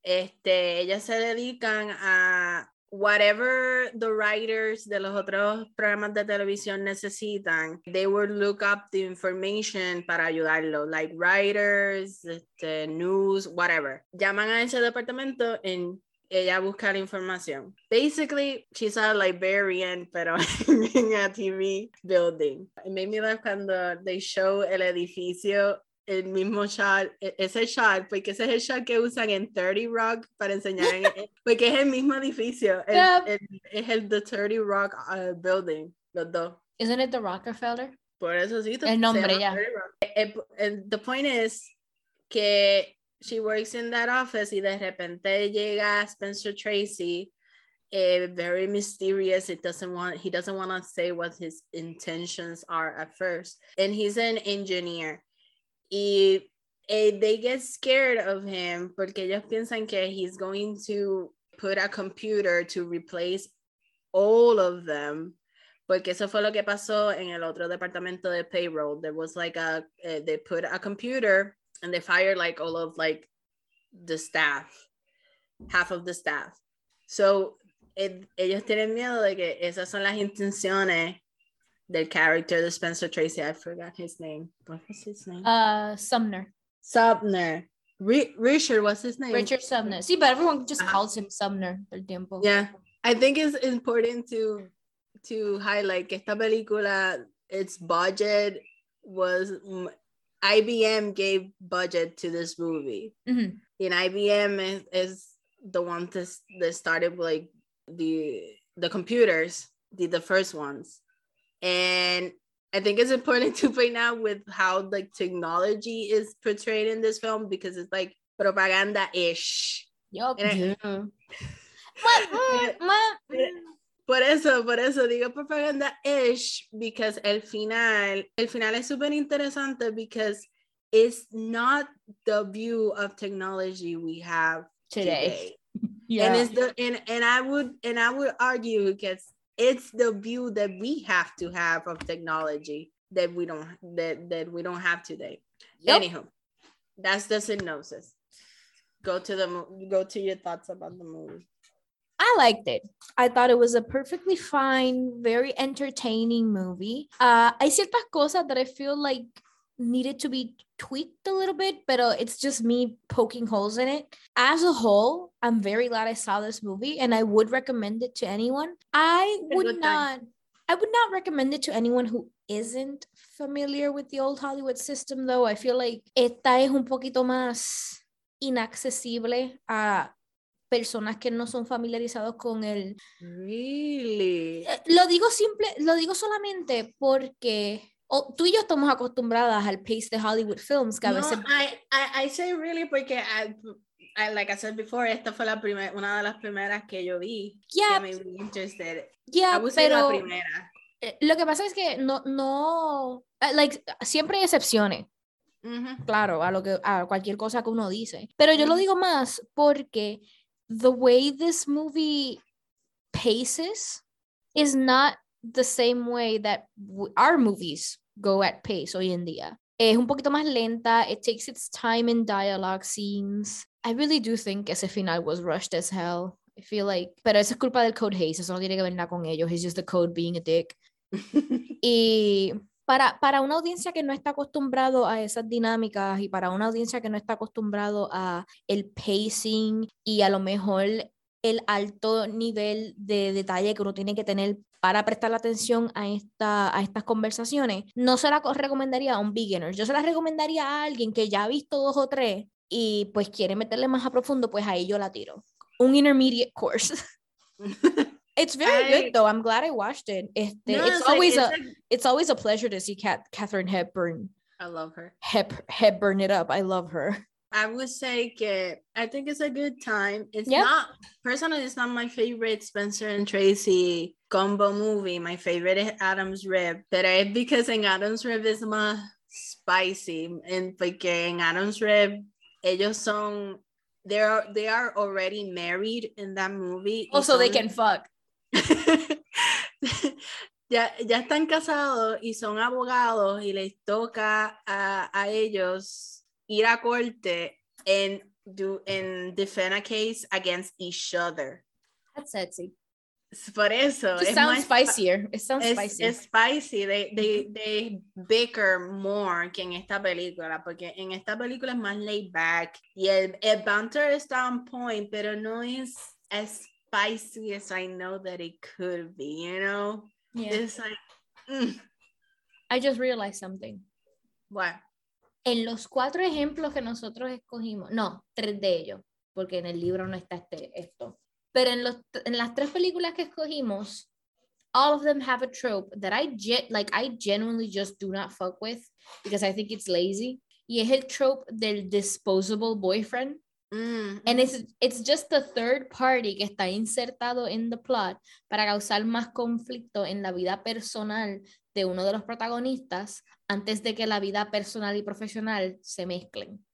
Este, ellas se dedican a whatever the writers de los otros programas de televisión necesitan, they would look up the information para ayudarlo, like writers, este, news, whatever. Llaman a ese departamento en ella busca la información. Basically, she's a librarian, pero en a TV building. It made me laugh cuando they show el edificio, el mismo shot, ese shot, porque ese es el shot que usan en 30 Rock para enseñar, en- porque es el mismo edificio, el- Yep. el- es el the 30 Rock uh, building, los dos. Isn't it the Rockefeller? Por eso sí. El nombre, ya. 30 Rock. Eh, eh, the point is que she works in that office y de repente llega Spencer Tracy, eh, very mysterious. It doesn't want he doesn't want to say what his intentions are at first, and he's an engineer. Y eh, they get scared of him porque ellos piensan que he's going to put a computer to replace all of them. Porque eso fue lo que pasó en el otro departamento de payroll. There was like a, uh, they put a computer and they fired like all of like the staff, half of the staff. So it, ellos tienen miedo de que esas son las intenciones del character the Spencer Tracy. I forgot his name. What was his name? Uh, Sumner. Sumner. R- Richard, what's his name? Richard Sumner. See, but everyone just calls him Sumner el tiempo. Yeah. I think it's important to to highlight que esta película, its budget was IBM gave budget to this movie. Mhm. And IBM is, is the one that, that started like the the computers, the, the first ones. And I think it's important to point out with how like technology is portrayed in this film because it's like propaganda-ish. Yup. And I- Yeah. What? Mm, what? Por eso, por eso digo propaganda-ish, because el final, el final es súper interesante because it's not the view of technology we have Today. today. Yeah. And it's the and, and I would and I would argue because it's the view that we have to have of technology that we don't that, that we don't have today. Yep. Anyhow, that's the synopsis. Go to the mo- go to your thoughts about the movie. I liked it. I thought it was a perfectly fine, very entertaining movie. Uh, hay ciertas cosas that I feel like needed to be tweaked a little bit, but it's just me poking holes in it. As a whole, I'm very glad I saw this movie and I would recommend it to anyone. I would not time. I would not recommend it to anyone who isn't familiar with the old Hollywood system though. I feel like esta es un poquito más inaccesible a personas que no son familiarizados con el Really? eh, lo digo simple, lo digo solamente porque o- tú y yo estamos acostumbradas al pace de Hollywood films que a No, veces I, I, I say really porque I, I, like I said before, esta fue la primera, una de las primeras que yo vi. Yeah. Que me interested. yeah, I say la pero primera. eh, lo que pasa es que no no eh, like siempre hay excepciones Ujú. claro, a lo que a cualquier cosa que uno dice. Pero yo lo Ujú. digo más porque the way this movie paces is not the same way that our movies go at pace hoy en día. Es un poquito más lenta, it takes its time in dialogue scenes. I really do think ese final was rushed as hell. I feel like, pero eso es culpa del Code Haze, eso no tiene que ver nada con ellos, it's just the code being a dick. Y para, para una audiencia que no está acostumbrado a esas dinámicas y para una audiencia que no está acostumbrado a el pacing y a lo mejor el alto nivel de detalle que uno tiene que tener para prestar atención a, esta, a estas conversaciones, no se la co- recomendaría a un beginner. Yo se la recomendaría a alguien que ya ha visto dos o tres y pues quiere meterle más a profundo, pues ahí yo la tiro. Un intermediate course. It's very I- good though. I'm glad I watched it. Este, No, it's it's like- always it's a like- it's always a pleasure to see Kat, Catherine Hepburn I love her. Hep, Hepburn it up. I love her. I would say que I think it's a good time. It's Yeah. not personally, it's not my favorite Spencer and Tracy combo movie. My favorite is Adam's Rib, but it's because in Adam's Rib is más spicy, and porque en Adam's Rib ellos son they are they are already married in that movie. Oh, y Also, they son- can fuck. ya, ya están casados y son abogados y les toca a, a ellos ir a corte and do and defend a case against each other. That's sexy. Por eso es sounds spicier. It sounds es, spicy. es spicy. They, they, they bicker more que en esta película, porque en esta película es más laid back y el, el banter está on point, pero no es as spicy as I know that it could be, you know? Yeah. It's like, mm, I just realized something. what? En los cuatro ejemplos que nosotros escogimos, no, tres de ellos, porque en el libro no está este, esto. Pero en, los, en las tres películas que escogimos, all of them have a trope that I like I genuinely just do not fuck with because I think it's lazy. Y es el trope del disposable boyfriend. Mm, And it's, it's just the third party que está insertado en the plot para causar más conflicto en la vida personal de uno de los protagonistas antes de que la vida personal y profesional se mezclen.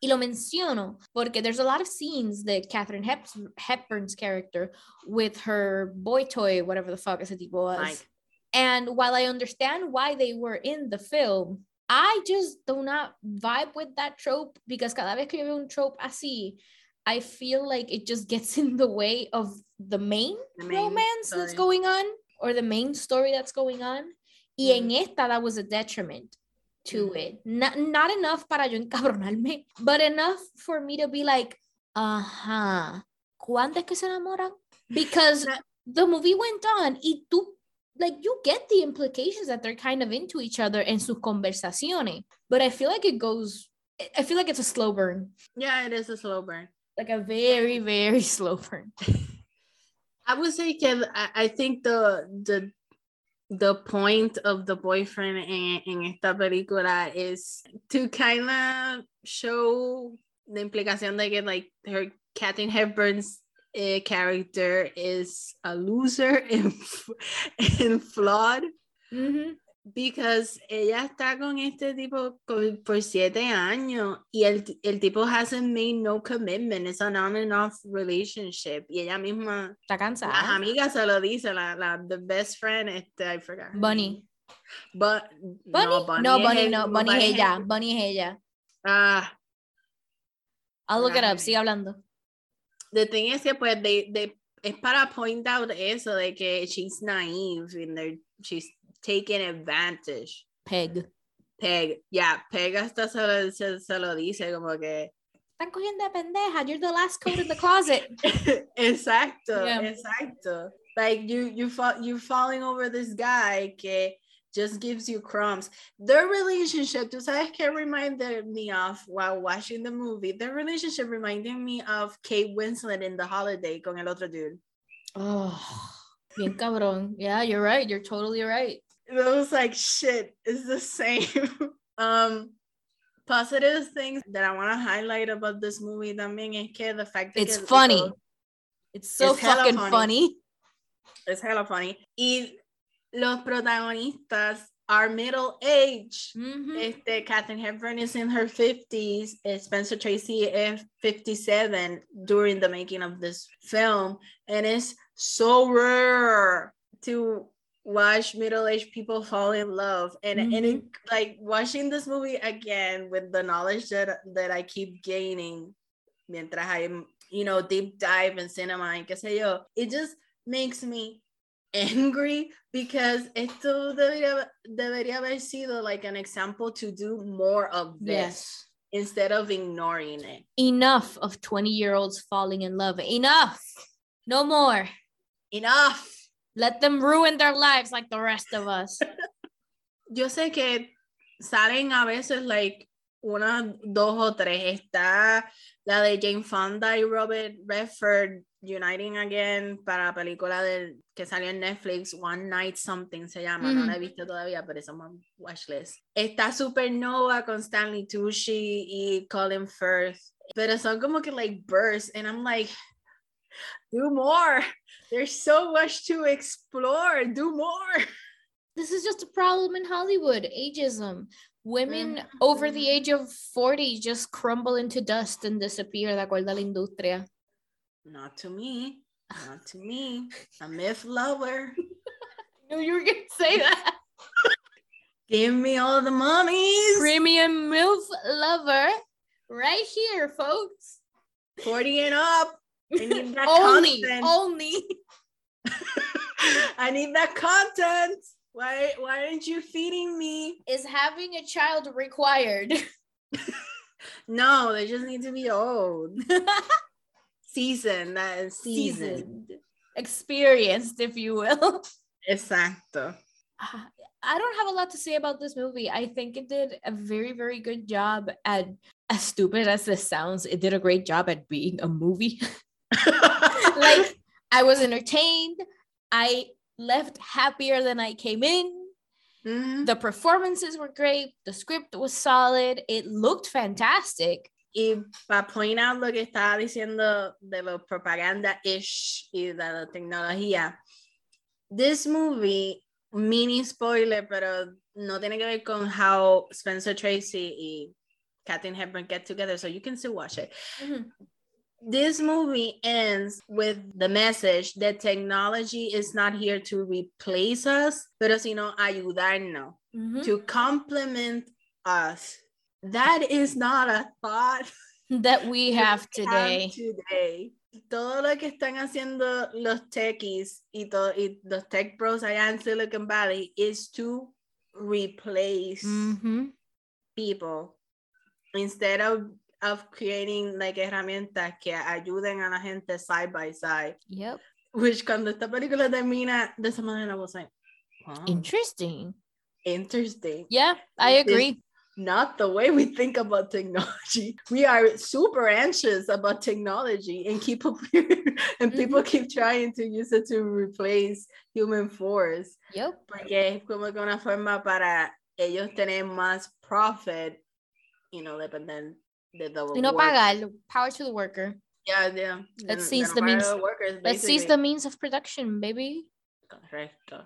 Y lo menciono porque there's a lot of scenes that Katharine Hep- Hepburn's character with her boy toy, whatever the fuck ese tipo was. Mike. And while I understand why they were in the film, I just do not vibe with that trope because cada vez que yo veo un trope así, I feel like it just gets in the way of the main, The main romance that's going on or the main story that's going on. Y en esta, that was a detriment to Mhm. it. Not, not enough para yo encabronarme, but enough for me to be like, ajá, ¿cuándo es que se enamoran? Because the movie went on y tú, like, you get the implications that they're kind of into each other en sus conversaciones, but I feel like it goes, I feel like it's a slow burn, Yeah, it is a slow burn. like a very, very slow burn. I would say I, I think the the the point of the boyfriend in, in esta película is to kind of show the implication que like her Katharine Hepburn's uh, character is a loser and, and flawed Mhm. Because ella está con este tipo por siete años y el, el tipo hasn't made no commitment, it's an on and off relationship y ella misma Está las cansada. amigas se lo dicen, la, la the best friend, este, I forgot. Bunny. But, Bunny? Bunny No, es Bunny, el- no, Bunny es es ella, el- Bunny es ella. Ah, I'll look it Right. up, sigue hablando. the thing is que pues they, they, es para point out eso de que she's naive and she's taking advantage. Peg. Peg, yeah, Peg hasta se lo, se, se lo dice como que Están cogiendo de pendeja. You're the last coat in the closet. exacto, Yeah. exacto. Like you, you fall, you're falling over this guy que just gives you crumbs. Their relationship, tú sabes que reminded me of while watching the movie. Their relationship reminded me of Kate Winslet in The Holiday con el otro dude. Oh, bien cabrón. Yeah, you're right. You're totally right. It was like shit. It's the same. um, positive things that I want to highlight about this movie también es que the fact that It's que- funny. It's so It's fucking funny. funny. It's hella funny. Y los protagonistas are middle age. Mhm. Este, Katharine Hepburn is in her 50s. eh, Spencer Tracy is 57 during the making of this film. And it's so rare to watch middle-aged people fall in love. And, and mm-hmm. it, like watching this movie again with the knowledge that, that I keep gaining mientras I'm you know, deep dive in cinema and qué sé yo, it just makes me angry because esto debería, debería haber sido like an example to do more of this Yes. instead of ignoring it. Enough of 20 year olds falling in love. Enough. No more. Enough. Let them ruin their lives like the rest of us. Yo sé que salen a veces like una, dos o tres. Está la de Jane Fonda y Robert Redford uniting again para la película del, que salió en Netflix, One Night Something se llama. No la he visto todavía, pero es un watchlist. Está Supernova con Stanley Tucci y Colin Firth. Pero son como que like bursts, and I'm like, do more. There's so much to explore. Do more. this is just a problem in Hollywood ageism. Women mm-hmm. over the age of 40 just crumble into dust and disappear de acuerdo a la industria. Not to me. Not to me. A myth lover. knew you were going to say that. Give me all the mummies. Premium MILF lover right here, folks. 40 and up. I need that only, content. only. I need that content. Why why aren't you feeding me? Is having a child required? No, they just need to be old. Season, that is season. Seasoned, experienced, if you will. Exacto. Ah, I don't have a lot to say about this movie. I think it did a very, very good job at, as stupid as this sounds, it did a great job at being a movie. Like, I was entertained. I left happier than I came in. Mhm. The performances were great. The script was solid. It looked fantastic. Y para point out lo que estaba diciendo de lo propaganda-ish y de la tecnología, this movie, mini spoiler, pero no tiene que ver con how Spencer Tracy y Katharine Hepburn get together, so you can still watch it. Mhm. This movie ends with the message that technology is not here to replace us, pero sino ayudarnos, Mhm. to complement us. That is not a thought That we have today. today. Todo lo que están haciendo los techies y, to- y los tech pros allá en Silicon Valley is to replace Mhm. people instead of, of creating like herramientas que ayuden a la gente side by side. Yep. Which cuando esta película termina de esa manera, I was like, wow, Interesting. interesting. Yeah, I agree. not the way we think about technology. We are super anxious about technology and keep and people mm-hmm. keep trying to use it to replace human force. Yep. Porque es como que una forma para ellos tener más profit, you know, dependen de the Y no work. pagar. Power to the worker. Yeah, yeah. Let's seize the no pagar a means- workers, Let's seize the means of production, baby. Correcto.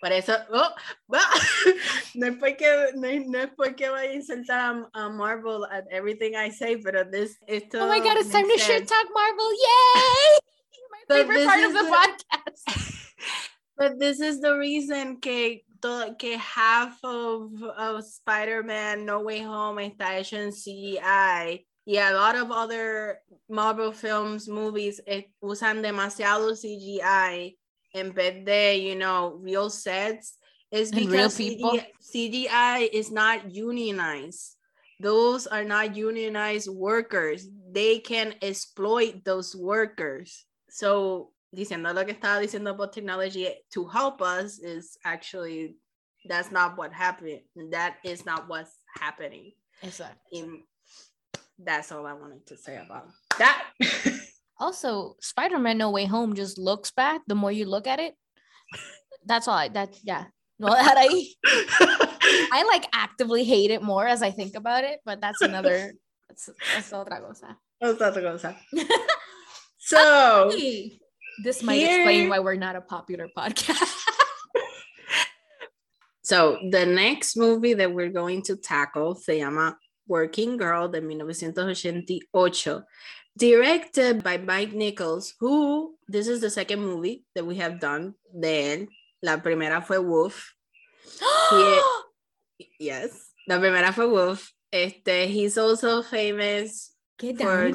Por eso, oh, ah, no es porque, no, no es porque vaya a insultar a, a Marvel at everything I say, pero this, esto Oh my god, it's time to shit talk Marvel. Yay! My But favorite part of the the- podcast. But this is the reason que, to, que half of, of Spider-Man No Way Home está hecho en CGI. Yeah, a lot of other Marvel films, movies eh, usan demasiado CGI en vez de, you know, real sets. Is And real because people. CGI, CGI is not unionized. Those are not unionized workers. They can exploit those workers. So, diciendo lo que estaba diciendo about technology to help us is actually that's not what happened. That is not what's happening. Exactly. In, that's all I wanted to say about that. Also, Spider-Man No Way Home just looks bad. The more you look at it, that's all. I, that yeah. No, that I I like actively hate it more as I think about it, but that's another. That's, that's otra cosa. That's otra cosa. So, this might explain why we're not a popular podcast. so the next movie that we're going to tackle se llama Working Girl de 1988, directed by Mike Nichols, who this is the second movie that we have done de él. La primera fue Wolf. Yes, la primera fue Wolf. Este, he's also famous. Get For-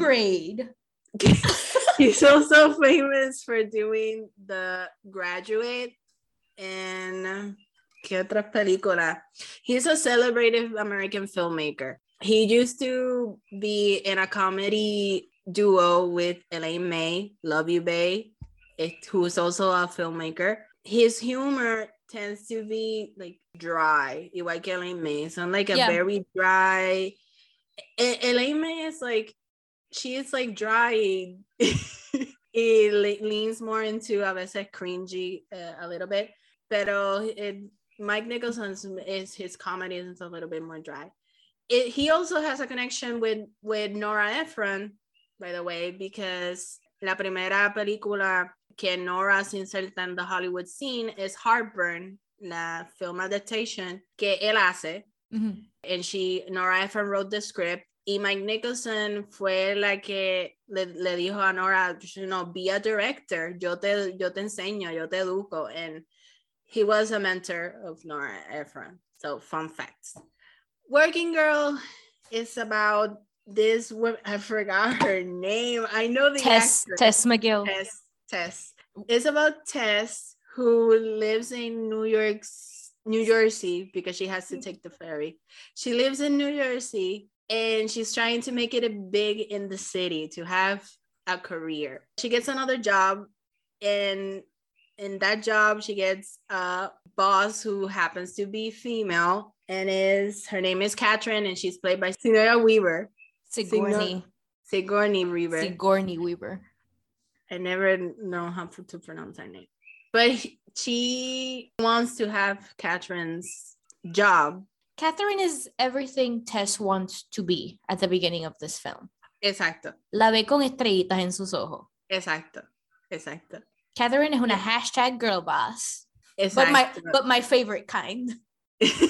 he's also famous for doing The Graduate and um, ¿qué otra película? He's a celebrated American filmmaker. He used to be in a comedy duo with Elaine May, Love You Bay, who's also a filmmaker. His humor tends to be like dry, igual que Elaine May. So like a Yeah. very dry. Elaine May is like she is like dry. it leans more into a veces cringy uh, a little bit, pero it, Mike Nicholson's is his comedy is a little bit more dry. It, he also has a connection with with Nora Ephron, by the way, because la primera película que Nora se inserta en the Hollywood scene is Heartburn, la film adaptation que él hace Mhm. and she Nora Ephron wrote the script y Mike Nicholson fue la que le, le dijo a Nora you know be a director yo te yo te enseño yo te educo and he was a mentor of Nora Ephron so fun facts Working Girl is about this woman I forgot her name I know the Tess actress. Tess McGill. Tess. Tess. It's about Tess who lives in New York, New Jersey because she has to mm. take the ferry. She lives in New Jersey and she's trying to make it a big in the city to have a career. She gets another job and in that job she gets a boss who happens to be female and is her name is Catherine and she's played by Sigourney Weaver. Sigourney. Sigourney Weaver. Sigourney Weaver. I never know how to, pronounce her name. But she wants to have Catherine's job. Catherine is everything Tess wants to be at the beginning of this film. Exacto, La ve con estrellitas en sus ojos. exacto, exacto. Catherine es una hashtag girl boss. But my but my favorite kind.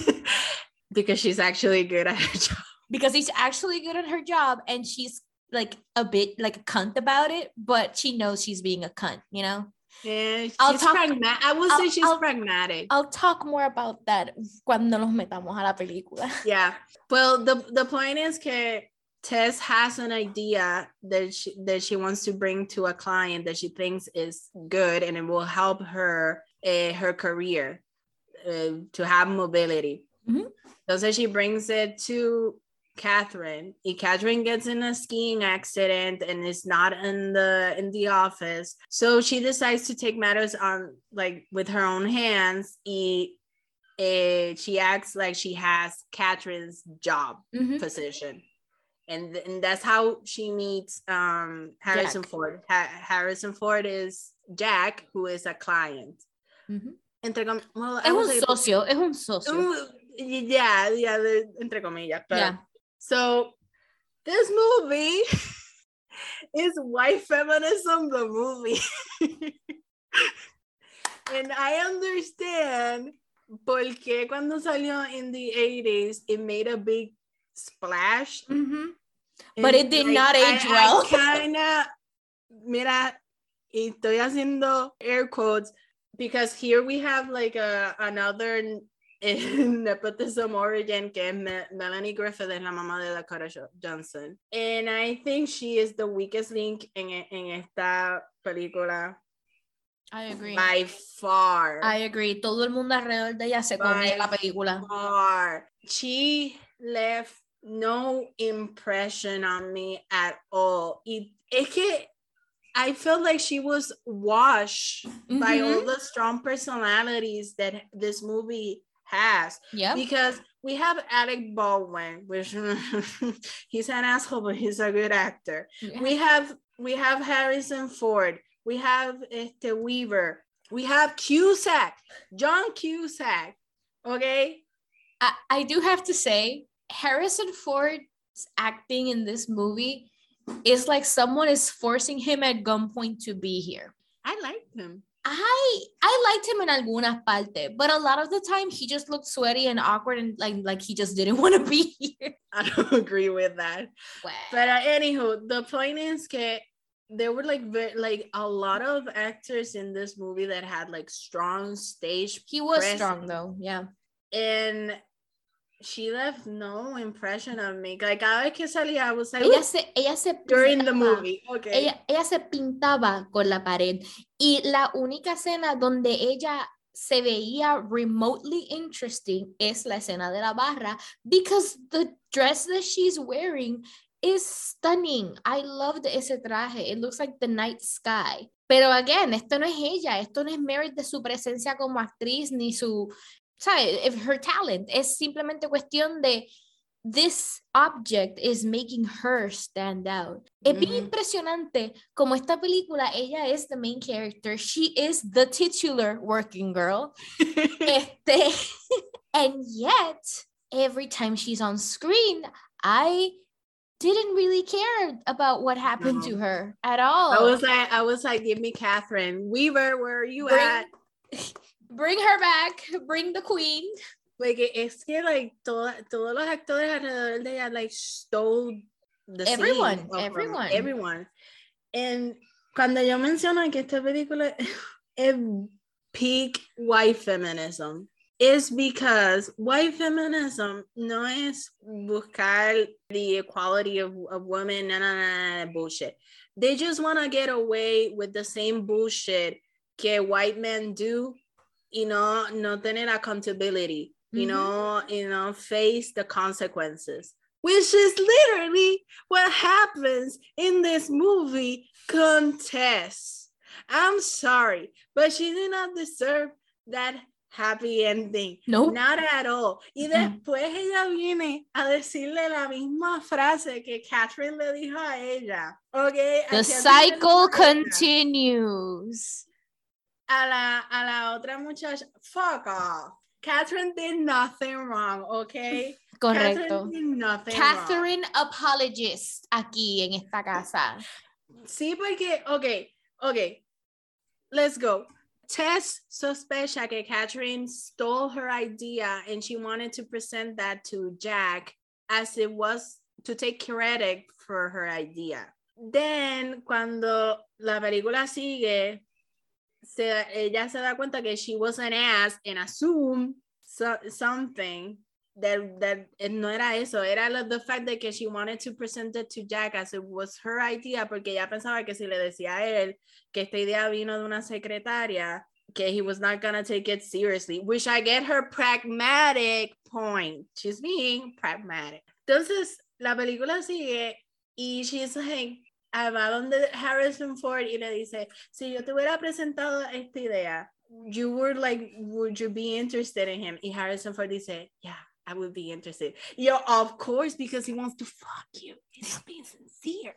because she's actually good at her job. because he's actually good at her job and she's like a bit like a cunt about it, but she knows she's being a cunt, you know? Yeah, she's I'll talk- I would I'll- say she's I'll- pragmatic. I'll talk more about that cuando nos metamos a la película. Yeah. Well, the the point is that Tess has an idea that she that she wants to bring to a client that she thinks is good and it will help her uh, her career uh, to have mobility. Mhm. Entonces she brings it to Catherine. Y Catherine gets in a skiing accident and is not in the in the office. So she decides to take matters on like with her own hands. Eh, she acts like she has Catherine's job Mhm. position. And, and that's how she meets um, Harrison Jack. Ford. Ha- Harrison Ford is Jack, who is a client. Ujú. Entre com- well, Es un socio, es un socio. Mm, yeah, yeah, entre comillas. Yeah. So this movie is white feminism, the movie. and I understand porque cuando salió in the 80s, it made a big splash. Ujú. But it did like, not age I well. kinda, mira, y estoy haciendo air quotes because here we have like a another nepotism origin que es Me- Melanie Griffith es la mamá de Dakota Johnson. And I think she is the weakest link en, en esta película I agree. by far. I agree. Todo el mundo alrededor de ella se By la película. far. She left no impression on me at all. Y es que I felt like she was washed by all Mhm. the strong personalities that this movie has. Yep. Because we have Alec Baldwin, which he's an asshole, but he's a good actor. We have we have Harrison Ford. We have este Weaver. We have Cusack, John Cusack. Okay, I, I do have to say, Harrison Ford's acting in this movie is like someone is forcing him at gunpoint to be here. I like him. I I liked him in algunas partes, but a lot of the time he just looked sweaty and awkward and like like he just didn't want to be here. I don't agree with that. But uh, anywho, the point is that there were like ve- like a lot of actors in this movie that had like strong stage he was presence. strong though, yeah. and she left no impression on me. Like cada vez que salía, I was like Ella se ella se during the pintaba. movie. Okay. ella, ella se pintaba con la pared y la única escena donde ella se veía remotely interesting es la escena de la barra because the dress that she's wearing is stunning. I loved ese traje. It looks like the night sky. Pero again, esto no es ella, esto no es merit de su presencia como actriz ni su, ¿sabes? If her talent. Es simplemente cuestión de this object is making her stand out. Es bien Ujú. impresionante como esta película, ella es the main character, she is the titular working girl, este, and yet every time she's on screen, I didn't really care about what happened to her at all. I was like, I was like, give me Catherine Weaver. Where are you Bring- at? bring her back, bring the queen. Like es que like todo, todos los actores alrededor de ella like stole the scene Everyone, from- from everyone. everyone. And cuando yo menciono que esta película es peak white feminism, is because white feminism no es buscar the equality of, of women, no, no, no, no, bullshit. They just want to get away with the same bullshit que white men do, you know, no tener accountability, you Mhm. know, you know, face the consequences, which is literally what happens in this movie contest. I'm sorry, but she did not deserve that happy ending. Nope. Not at all. Y después ella viene a decirle la misma frase que Catherine le dijo a ella. Okay. The cycle continues. A la, a la otra muchacha, fuck off. Catherine did nothing wrong, okay? Correcto. Catherine did nothing wrong. Catherine apologist aquí en esta casa. Sí, porque, ok, ok, let's go. Tess sospecha que Catherine stole her idea and she wanted to present that to Jack as it was to take credit for her idea. Then, cuando la película sigue, se, ella se da cuenta que she was an ass and assume so, something that that no era eso, era lo, the fact that que she wanted to present it to Jack as it was her idea, porque ella pensaba que si le decía a él que esta idea vino de una secretaria, que he was not gonna take it seriously, which I get her pragmatic point. She's being pragmatic. Entonces, la película sigue y she's like, va donde Harrison Ford y le dice, si yo te hubiera presentado esta idea, you were like, would you be interested in him? Y Harrison Ford dice, yeah, I would be interested. Yeah, of course, because he wants to fuck you. He's being sincere.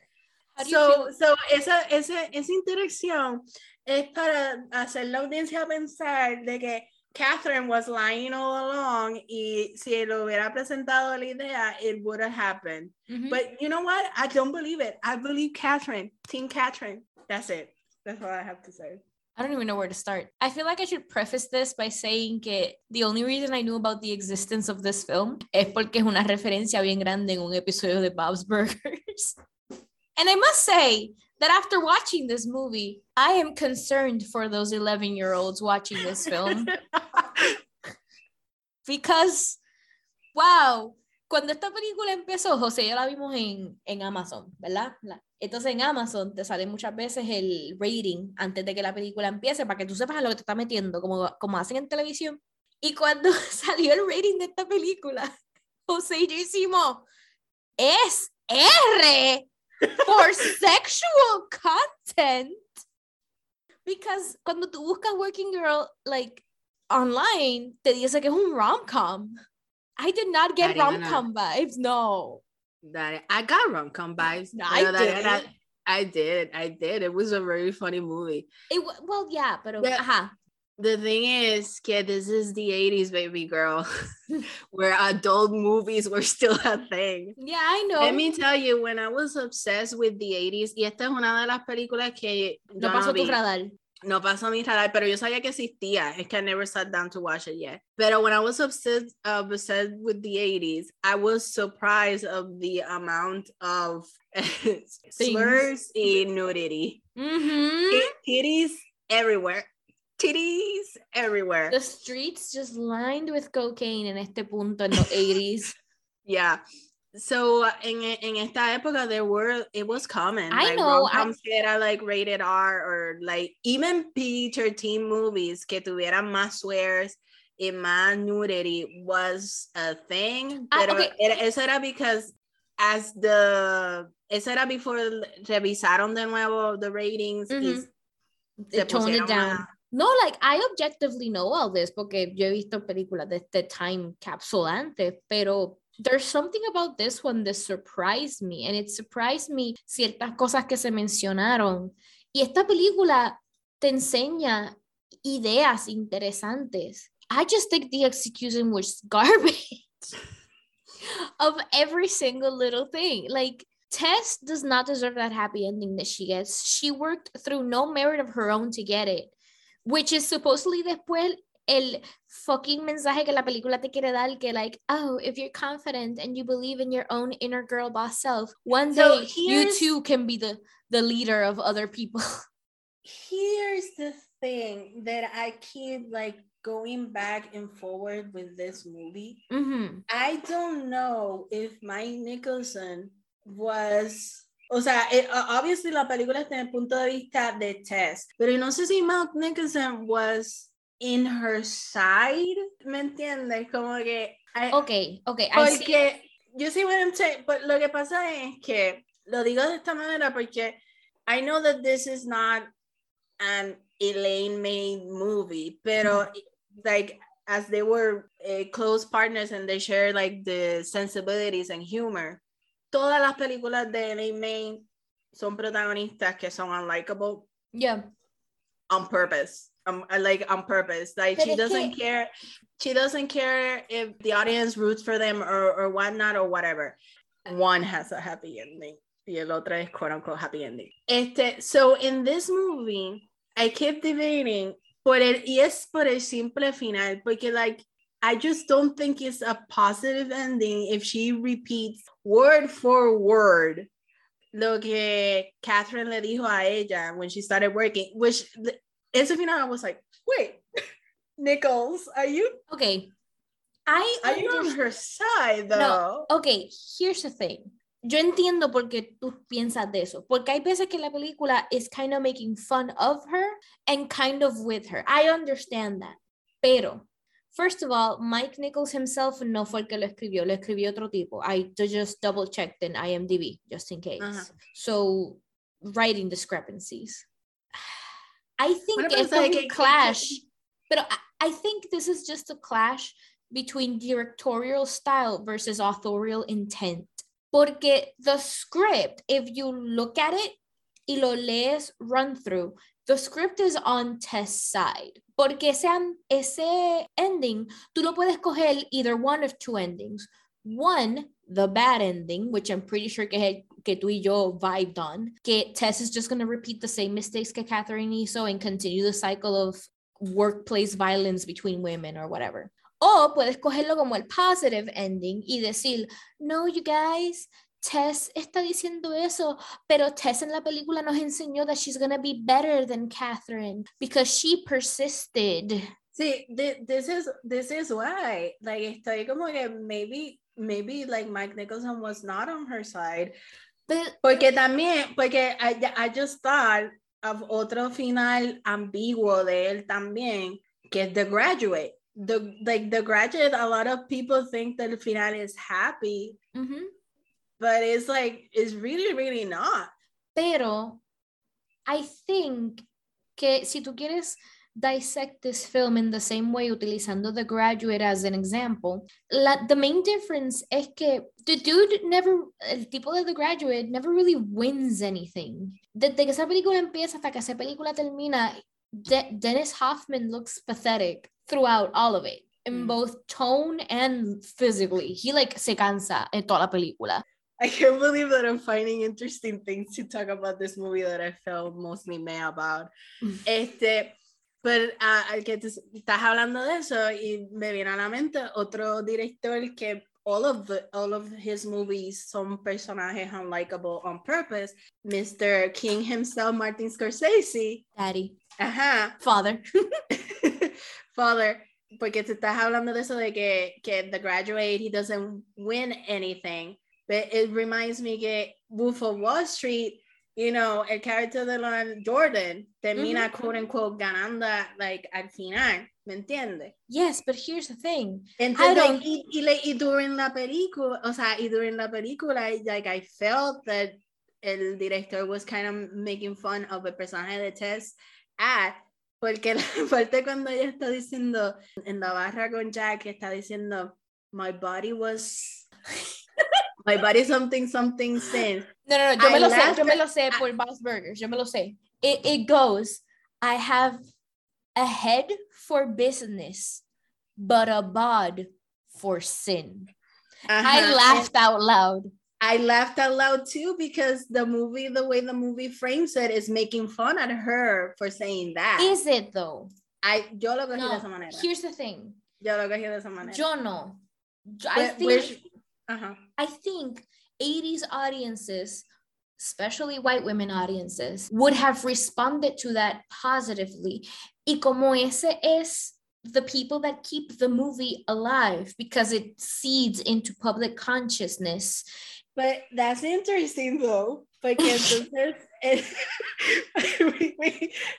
So, so esa, esa, esa interacción es para hacer la audiencia pensar de que Catherine was lying all along y si lo hubiera presentado la idea, it would have happened. Mm-hmm. But you know what? I don't believe it. I believe Catherine, Team Catherine. That's it. That's all I have to say. I don't even know where to start. I feel like I should preface this by saying que the only reason I knew about the existence of this film es porque es una referencia bien grande en un episodio de Bob's Burgers. And I must say that after watching this movie, I am concerned for those 11 year olds watching this film. because, wow, cuando esta película empezó, José, ya la vimos en, en Amazon, ¿verdad? Entonces en Amazon te sale muchas veces el rating antes de que la película empiece para que tú sepas a lo que te está metiendo, como, como hacen en televisión. Y cuando salió el rating de esta película, José y yo hicimos, es R for sexual content. Because cuando tú buscas Working Girl, like, online, te dice que es un rom-com. I did not get rom-com vibes, no. That I got rom-com vibes. No, I did. I, I did. I did. It was a very funny movie. It well, yeah, but the, uh-huh. The thing is, kid, this is the 80s, baby girl, where adult movies were still a thing. Yeah, I know. Let me tell you, when I was obsessed with the 80s, y esta es una de las películas que no pasó no tu radar. No pasó mi radar, pero yo sabía que existía. Es que I never sat down to watch it yet. Pero when I was obsessed, uh, obsessed with the 80s, I was surprised of the amount of slurs and nudity. Mm-hmm. Titties everywhere. Titties everywhere. The streets just lined with cocaine en este punto in the 80s. yeah. So in in esta época there were it was common. I like, know. I, era like rated R or like even PG-13 movies que tuvieran más swears y más nudity was a thing. Ah, pero okay. era, eso era because as the eso era before revisaron de nuevo the ratings mm-hmm. toned it down. A, no, like I objectively know all this porque yo he visto películas de este time capsule antes, pero there's something about this one that surprised me and it surprised me ciertas cosas que se mencionaron. Y esta película te enseña ideas interesantes. I just think the execution was garbage of every single little thing. Like Tess does not deserve that happy ending that she gets. She worked through no merit of her own to get it which is supposedly después el fucking mensaje que la película te quiere dar que like oh if you're confident and you believe in your own inner girl boss self one so day you too can be the the leader of other people here's the thing that i keep like going back and forward with this movie mm-hmm. i don't know if mike nicholson was O sea, it, obviously la película está en el punto de vista de Tess, pero no sé si Mike Nicholson was in her side, ¿me entiendes? Como que... I, ok, ok. Porque yo sí lo que pasa es que lo digo de esta manera porque I know that this is not an Elaine made movie, pero mm -hmm. like as they were uh, close partners and they share like the sensibilities and humor, todas las películas de Elaine May son protagonistas que son unlikable. Yeah. On purpose um, like on purpose. Like she doesn't care. She doesn't care if the audience roots for them or, or whatnot or whatever. One has a happy ending. Y el otro es quote unquote happy ending. Este, so in this movie, I kept debating por el, y es por el simple final, porque like I just don't think it's a positive ending if she repeats word for word lo que Catherine le dijo a ella when she started working, which ese final I was like, wait, Nichols, are you okay? I are you on her side though? No, okay, here's the thing. Yo entiendo por qué tú piensas de eso, porque hay veces que la película is kind of making fun of her and kind of with her. I understand that. Pero First of all, Mike Nichols himself no fue el que lo escribió, lo escribió otro tipo. I just double checked in IMDb just in case. Uh-huh. So, writing discrepancies. I think it's a clash, but I, I think this is just a clash between directorial style versus authorial intent. Porque the script, if you look at it y lo lees run through, the script is on Tess' side. Porque ese, ese ending, tú lo puedes coger either one of two endings. One, the bad ending, which I'm pretty sure que, que tú y yo vibed on, que Tess is just going to repeat the same mistakes que Catherine hizo and continue the cycle of workplace violence between women or whatever. O puedes cogerlo como el positive ending y decir, no, you guys, Tess está diciendo eso, pero Tess en la película nos enseñó that she's gonna be better than Catherine because she persisted. Sí, this is this is why. Like estoy como que maybe maybe like Mike Nicholson was not on her side. But, porque también, porque I, I just thought of otro final ambiguo de él también, que es The Graduate. The like The Graduate, a lot of people think that the final is happy. Mm -hmm but it's like it's really really not. Pero i think que si tú quieres dissect this film in the same way utilizando The Graduate as an example la, the main difference es que the dude never el tipo de The Graduate never really wins anything. Desde que esa película empieza hasta que esa película termina De Dustin Hoffman looks pathetic throughout all of it in mm. both tone and physically. He like se cansa en toda la película I can't believe that I'm finding interesting things to talk about this movie that I felt mostly mad about. este, pero uh, que te, estás hablando de eso y me viene a la mente otro director que all of the all of his movies son personajes unlikable on purpose. Mr. King himself, Martin Scorsese. Daddy. Ajá. Father. Father. Porque te estás hablando de eso de que, que The Graduate, he doesn't win anything. But it reminds me que Wolf of Wall Street, you know, el character de Lauren Jordan termina, mm -hmm. quote unquote, ganando, like, al final. ¿Me entiende? Yes, but here's the thing. Entonces, y, y, y, during la película, o sea, y during la película, like, I felt that el director was kind of making fun of el personaje de Tess at porque la parte cuando ella está diciendo en la barra con Jack está diciendo my body was My body something something since. No, no, no. Yo I me lo sé. Yo me lo sé por Bob's Burgers. Yo me lo sé. It, it goes, I have a head for business, but a bod for sin. Uh-huh. I laughed out loud. I laughed out loud too because the movie, the way the movie frames it, is making fun at her for saying that. Is it though? I yo lo cogí no, de esa manera. Here's the thing. Yo lo cogí de esa manera. Yo no. I think. Uh-huh. I think 80s audiences, especially white women audiences, would have responded to that positively. Y como ese es the people that keep the movie alive because it seeds into public consciousness. But that's interesting though, because entonces eh,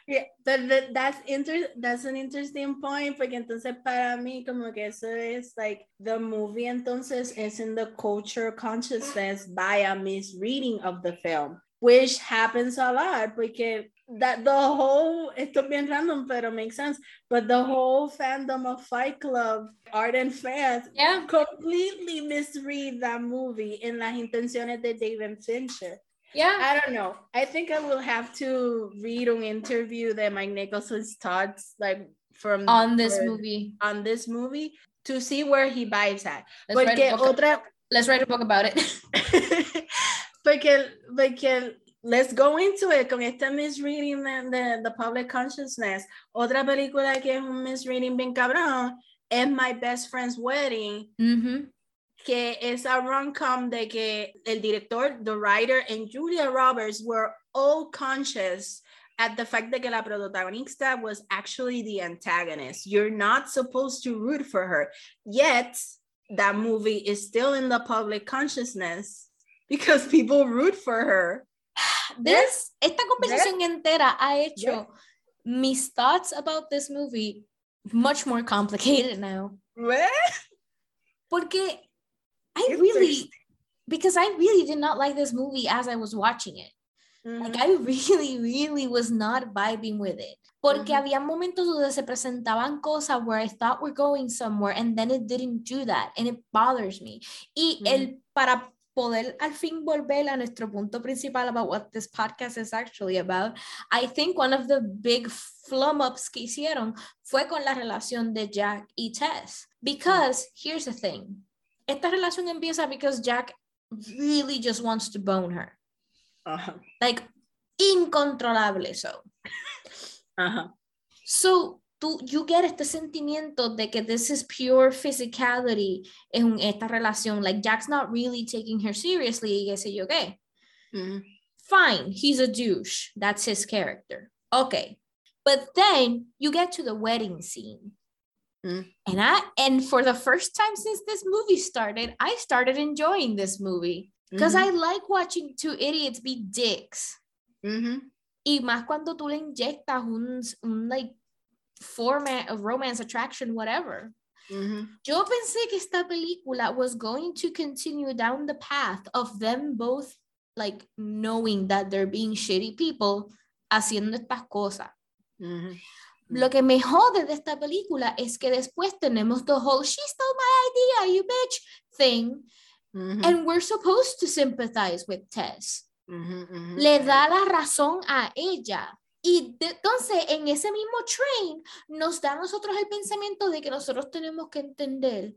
that, that's inter that's an interesting point porque entonces para mí como que eso es like the movie entonces is in the culture consciousness by a misreading of the film which happens a lot porque that the whole esto es bien random pero makes sense but the whole fandom of Fight Club ardent fans yeah. completely misread that movie in las intenciones de David Fincher yeah. I don't know. I think I will have to read an interview that Mike Nicholson's thoughts like from on this movie. On this movie to see where he buys at. Let's, write a, book, otra... let's write a book about it. porque, porque let's go into it con esta misreading de, de, the public consciousness. Otra película que es un misreading bien cabrón es My Best Friend's Wedding, Ujú. Que es a rom-com de que el director, the writer, and Julia Roberts were all conscious at the fact that la protagonista was actually the antagonist. You're not supposed to root for her. Yet, that movie is still in the public consciousness because people root for her. This, esta conversación entera ha hecho Yeah. mis thoughts about this movie much more complicated now. What? Porque I really, because I really did not like this movie as I was watching it. Like I really, really was not vibing with it. Porque Ujú. había momentos donde se presentaban cosas where I thought we're going somewhere and then it didn't do that and it bothers me. Y Ujú. el para poder al fin volver a nuestro punto principal about what this podcast is actually about, I think one of the big flum ups que hicieron fue con la relación de Jack y Tess. Because here's the thing. Esta relación empieza because Jack really just wants to bone her. Ajá, like incontrolable so. ajá. So tú, you get este sentimiento de que this is pure physicality en esta relación, like Jack's not really taking her seriously, y qué sé yo qué. Mm-hmm. Fine, he's a douche, that's his character. Okay. But then you get to the wedding scene. Mm. And I and for the first time since this movie started, I started enjoying this movie because Ujú. Mm-hmm. I like watching two idiots be dicks. Ujú. Y más cuando tú le inyectas un, un like format of romance, attraction, whatever. Ujú. Yo pensé que esta película was going to continue down the path of them both like knowing that they're being shitty people haciendo estas cosas. Ujú. Lo que me jode de esta película es que después tenemos the whole she stole my idea, you bitch thing, and we're supposed to sympathize with Tess. Le da la razón a ella. Y de- entonces en ese mismo train nos da a nosotros el pensamiento de que nosotros tenemos que entender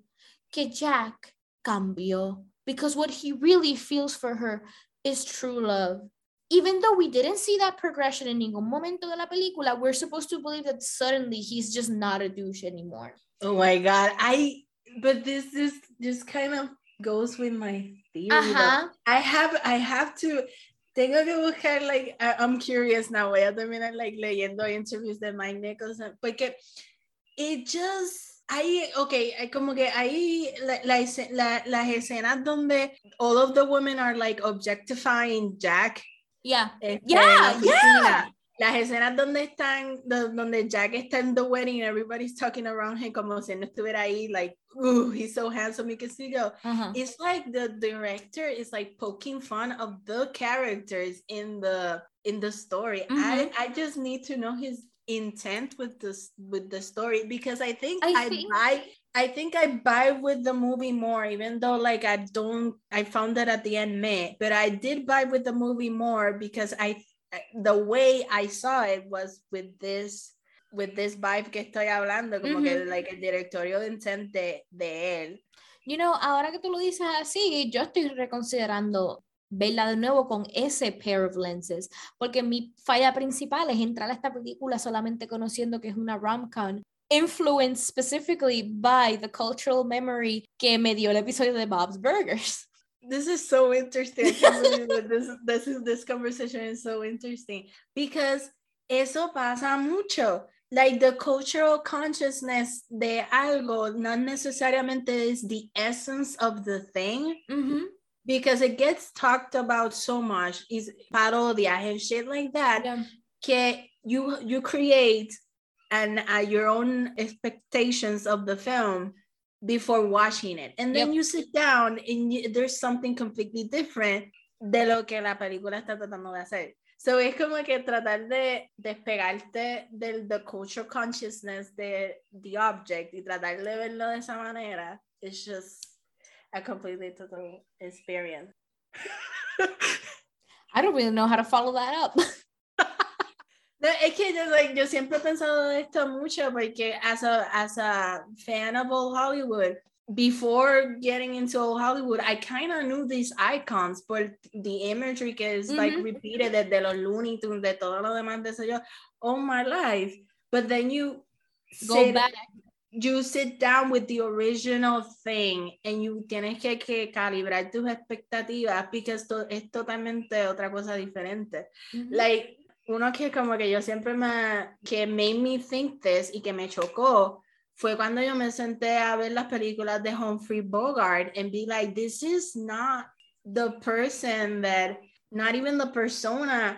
que Jack cambió. Because what he really feels for her is true love. Even though we didn't see that progression in ningún momento de la película, we're supposed to believe that suddenly he's just not a douche anymore. Oh my god, I but this is just kind of goes with my theory. Ajá. I have I have to tengo que buscar like I, I'm curious now. Voy a terminar like leyendo interviews de Mike Nicholson porque it just Ahí, ok, como que ahí la, la, la- las escenas donde all of the women are like objectifying Jack. Yeah. este, Yeah, la oficina. Las escenas donde están, do- donde Jack está en the wedding and everybody's talking around him como si no estuviera ahí, like, ooh, he's so handsome, y qué sé yo. Ajá. It's like the director is like poking fun of the characters in the in the story. I mm-hmm. I just need to know his intent with this with the story because I think I I, think- buy I think I buy with the movie more, even though like I don't I found that at the end meh, but I did buy with the movie more because I I- the way I saw it was with this with this vibe que estoy hablando, como que like el directorio de intent de, de él. You know, ahora que tú lo dices así, yo estoy reconsiderando verla de nuevo con ese pair of lenses, porque mi falla principal es entrar a esta película solamente conociendo que es una rom-com, influenced specifically by the cultural memory que me dio el episodio de Bob's Burgers. This is so interesting. I can't believe that this this is this conversation is so interesting because eso pasa mucho. Like the cultural consciousness de algo not necesariamente is the essence of the thing Ujú, because it gets talked about so much is parodias and shit like that yeah. que you you create and uh, your own expectations of the film before watching it and then Yep. you sit down and you, there's something completely different de lo que la película está tratando de hacer so es como que tratar de despegarte del the cultural consciousness de the object y tratar de verlo de esa manera it's just a completely total experience I don't really know how to follow that up. No, es que yo, like, yo siempre he pensado esto mucho porque as a, as a fan of old Hollywood, before getting into old Hollywood, I kind of knew these icons por the imagery que is like repeated desde los Looney Tunes, de todo lo demás de eso yo, all my life. But then you Go sit- back. you sit down with the original thing and you tienes que, que calibrar tus expectativas because to, es totalmente otra cosa diferente. Like, uno que como que yo siempre me, que made me think this y que me chocó fue cuando yo me senté a ver las películas de Humphrey Bogart and be like, this is not the person that, not even the persona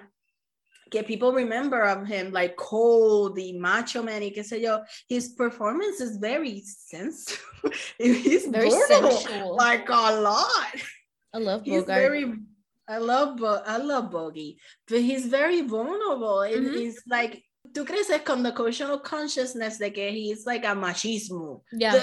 que people remember of him, like cold, the macho man, y qué sé yo. His performance is very sensitive. He's Very sensual. like a lot. I love He's Bogart. very I love Bo- I love Bogey, but he's very vulnerable. and Mhm. He's like tú creces con the cultural consciousness de que he's like a machismo. yeah.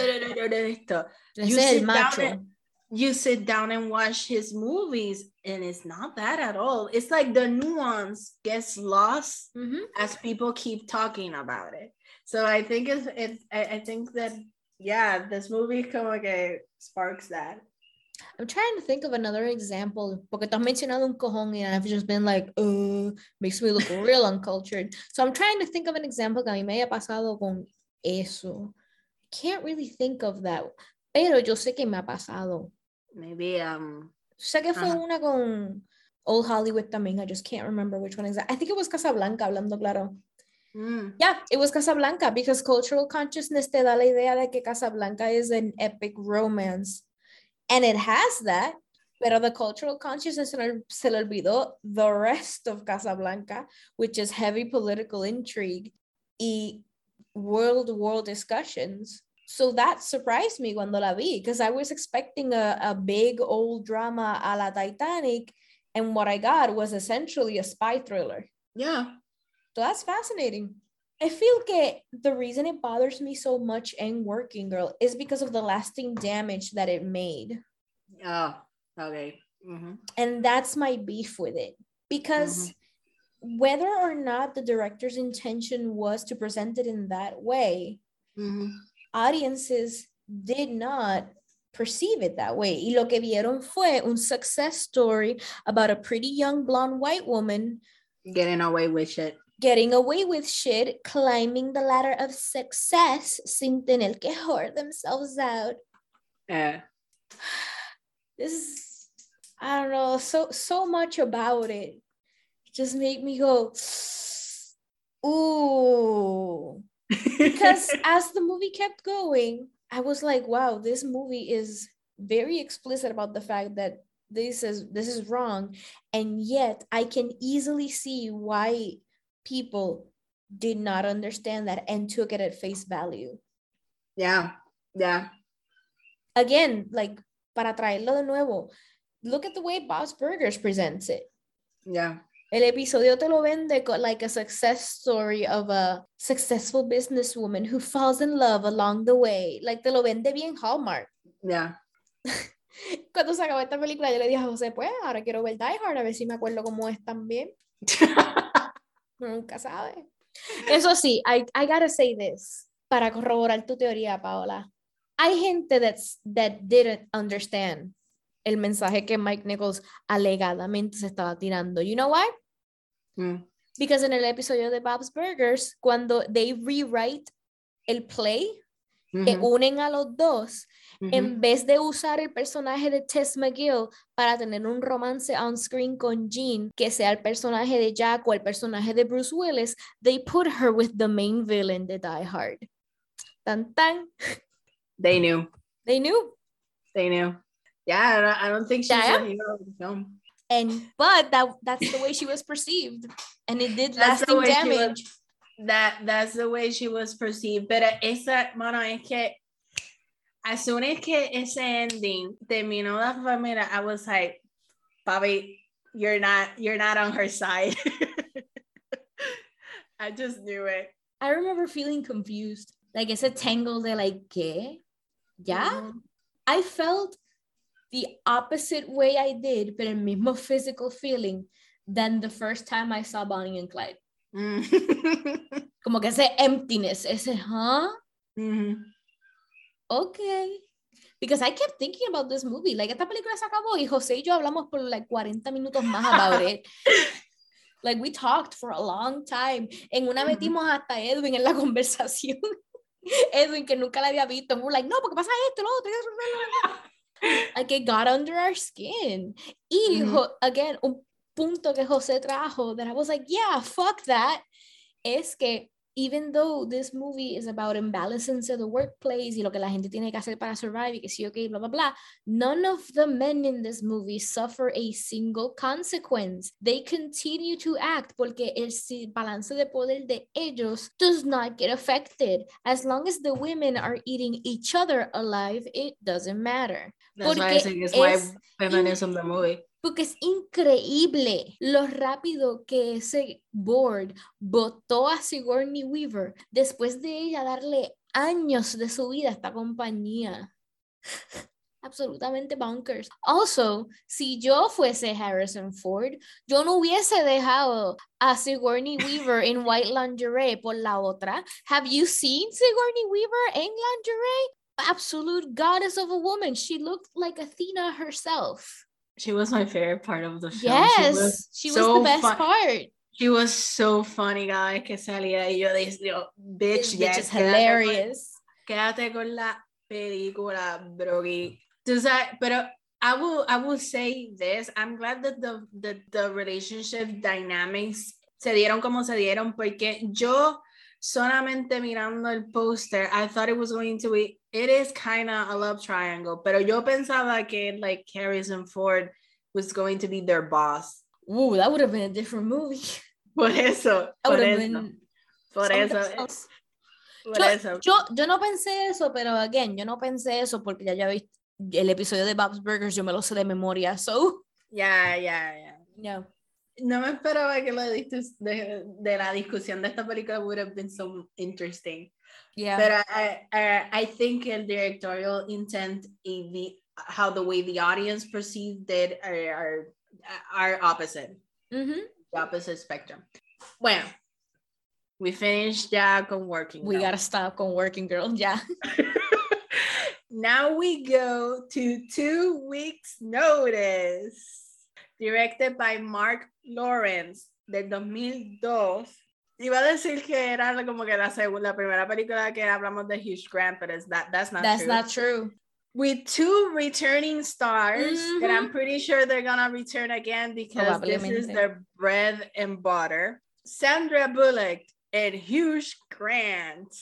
You sit down macho. and- You sit down and watch his movies, and it's not that at all. It's like the nuance gets lost Mhm. as people keep talking about it. So I think it's, it's I, I think that yeah, this movie como que sparks that. I'm trying to think of another example porque tú has mencionado un cojón and I've just been like, oh, makes me look real uncultured. So I'm trying to think of an example que a mí me haya pasado con eso. Can't really think of that. Pero yo sé que me ha pasado. Maybe um Sé que fue Ajá. una con Old Hollywood también. I just can't remember which one exactly. I think it was Casablanca, hablando claro. mm, Yeah, it was Casablanca because cultural consciousness te da la idea de que Casablanca is an epic romance. And it has that, pero the cultural consciousness se le olvidó the rest of Casablanca, which is heavy political intrigue y world war discussions. So that surprised me cuando la vi because I was expecting a, a big old drama a la Titanic, and what I got was essentially a spy thriller. yeah. So that's fascinating. I feel que the reason it bothers me so much in Working Girl is because of the lasting damage that it made. Oh, okay. Mhm. And that's my beef with it. Because whether or not the director's intention was to present it in that way, Mhm. audiences did not perceive it that way. Y lo que vieron fue un success story about a pretty young blonde white woman Getting away with shit. Getting away with shit, climbing the ladder of success sin tener que whore themselves out. Yeah. This is, I don't know, so so much about it just made me go, ooh. Because as the movie kept going, I was like, wow, this movie is very explicit about the fact that this is this is wrong. And yet I can easily see why people did not understand that and took it at face value. yeah. Yeah. Again, like para traerlo de nuevo, look at the way Bob's Burgers presents it. Yeah. El episodio te lo vende like a success story of a successful businesswoman who falls in love along the way. Like te lo vende bien Hallmark. Yeah. Cuando se acabó esta película, yo le dije a José, pues ahora quiero ver Die Hard, a ver si me acuerdo cómo es también. Nunca sabe. Eso sí, I, I gotta say this para corroborar tu teoría, Paola. Hay gente that's, that didn't understand el mensaje que Mike Nichols alegadamente se estaba tirando. You know why? Mm. Because en el episodio de Bob's Burgers, cuando they rewrite el play, que Mhm. unen a los dos, en vez de usar el personaje de Tess McGill para tener un romance on screen con Jean, que sea el personaje de Jack o el personaje de Bruce Willis, they put her with the main villain de Die Hard. Tan tan, They knew. they knew. They knew. Yeah, I don't, I don't think she's Yeah. the hero of the film. And but that that's the way she was perceived, and it did That's lasting damage. That that's the way she was perceived. Pero esa, mano, es que as soon as que ese ending terminó la familia, I was like, Bobby, you're not you're not on her side. I just knew it. I remember feeling confused, like it's a tangle de like ¿qué? ¿Ya? Mhm. I felt the opposite way I did, but el mismo physical feeling than the first time I saw Bonnie and Clyde. Mm. Como que ese emptiness, ese, huh? Mhm. Okay. Because I kept thinking about this movie. Like, esta película se acabó y José y yo hablamos por like 40 minutos más about it. Like, we talked for a long time. En una metimos hasta Edwin en la conversación. Edwin, que nunca la había visto. And we're like, no, porque pasa esto, lo otro. Like, it got under our skin. Y, jo- again, un punto que José trajo that I was like, yeah, fuck that. Es que even though this movie is about imbalances in the workplace y lo que la gente tiene que hacer para survive y que sí, ok, blah, blah, blah, none of the men in this movie suffer a single consequence. They continue to act porque el balance de poder de ellos does not get affected. As long as the women are eating each other alive, it doesn't matter. That's why I think it's why feminism the movie. Porque es increíble lo rápido que ese board votó a Sigourney Weaver después de ella darle años de su vida a esta compañía. Absolutamente bonkers. Also, si yo fuese Harrison Ford, yo no hubiese dejado a Sigourney Weaver en white lingerie por la otra. Have you seen Sigourney Weaver en lingerie? Absolute goddess of a woman. She looked like Athena herself. She was my favorite part of the film. She Yes, was she was, so the best fun- part. She was so funny, guy, que salía y yo decía, bitch, This bitch yes, is hilarious. Quédate con la película, Brogi. Tú sabes, pero I will, I will say this. I'm glad that the, the, the relationship dynamics se dieron como se dieron, porque yo solamente mirando el póster, I thought it was going to be, it is kind of a love triangle, pero yo pensaba que like Harrison Ford was going to be their boss. Ooh, that would have been a different movie. Por eso, That por eso, been por eso, por Yo, eso. yo, yo no pensé eso, pero again, yo no pensé eso porque ya ya el episodio de Bob's Burgers, yo me lo sé de memoria, so Ya, ya, ya. no. No me esperaba que la de, de la discusión de esta película would have been so interesting. Yeah. But I, I, I think the directorial intent y the, how the way the audience perceived it are, are, are opposite, Mhm. the opposite spectrum. Well, we finished ya con working. We Now. gotta stop con Working Girl, ya. now we go to two weeks notice directed by marc lawrence del 2002 iba a decir que era como que la segunda la primera película que hablamos de Hugh Grant but it's that that's not That's true That's not true. with two returning stars mm-hmm. that I'm pretty sure they're gonna return again because this is their bread and butter Sandra Bullock and Hugh Grant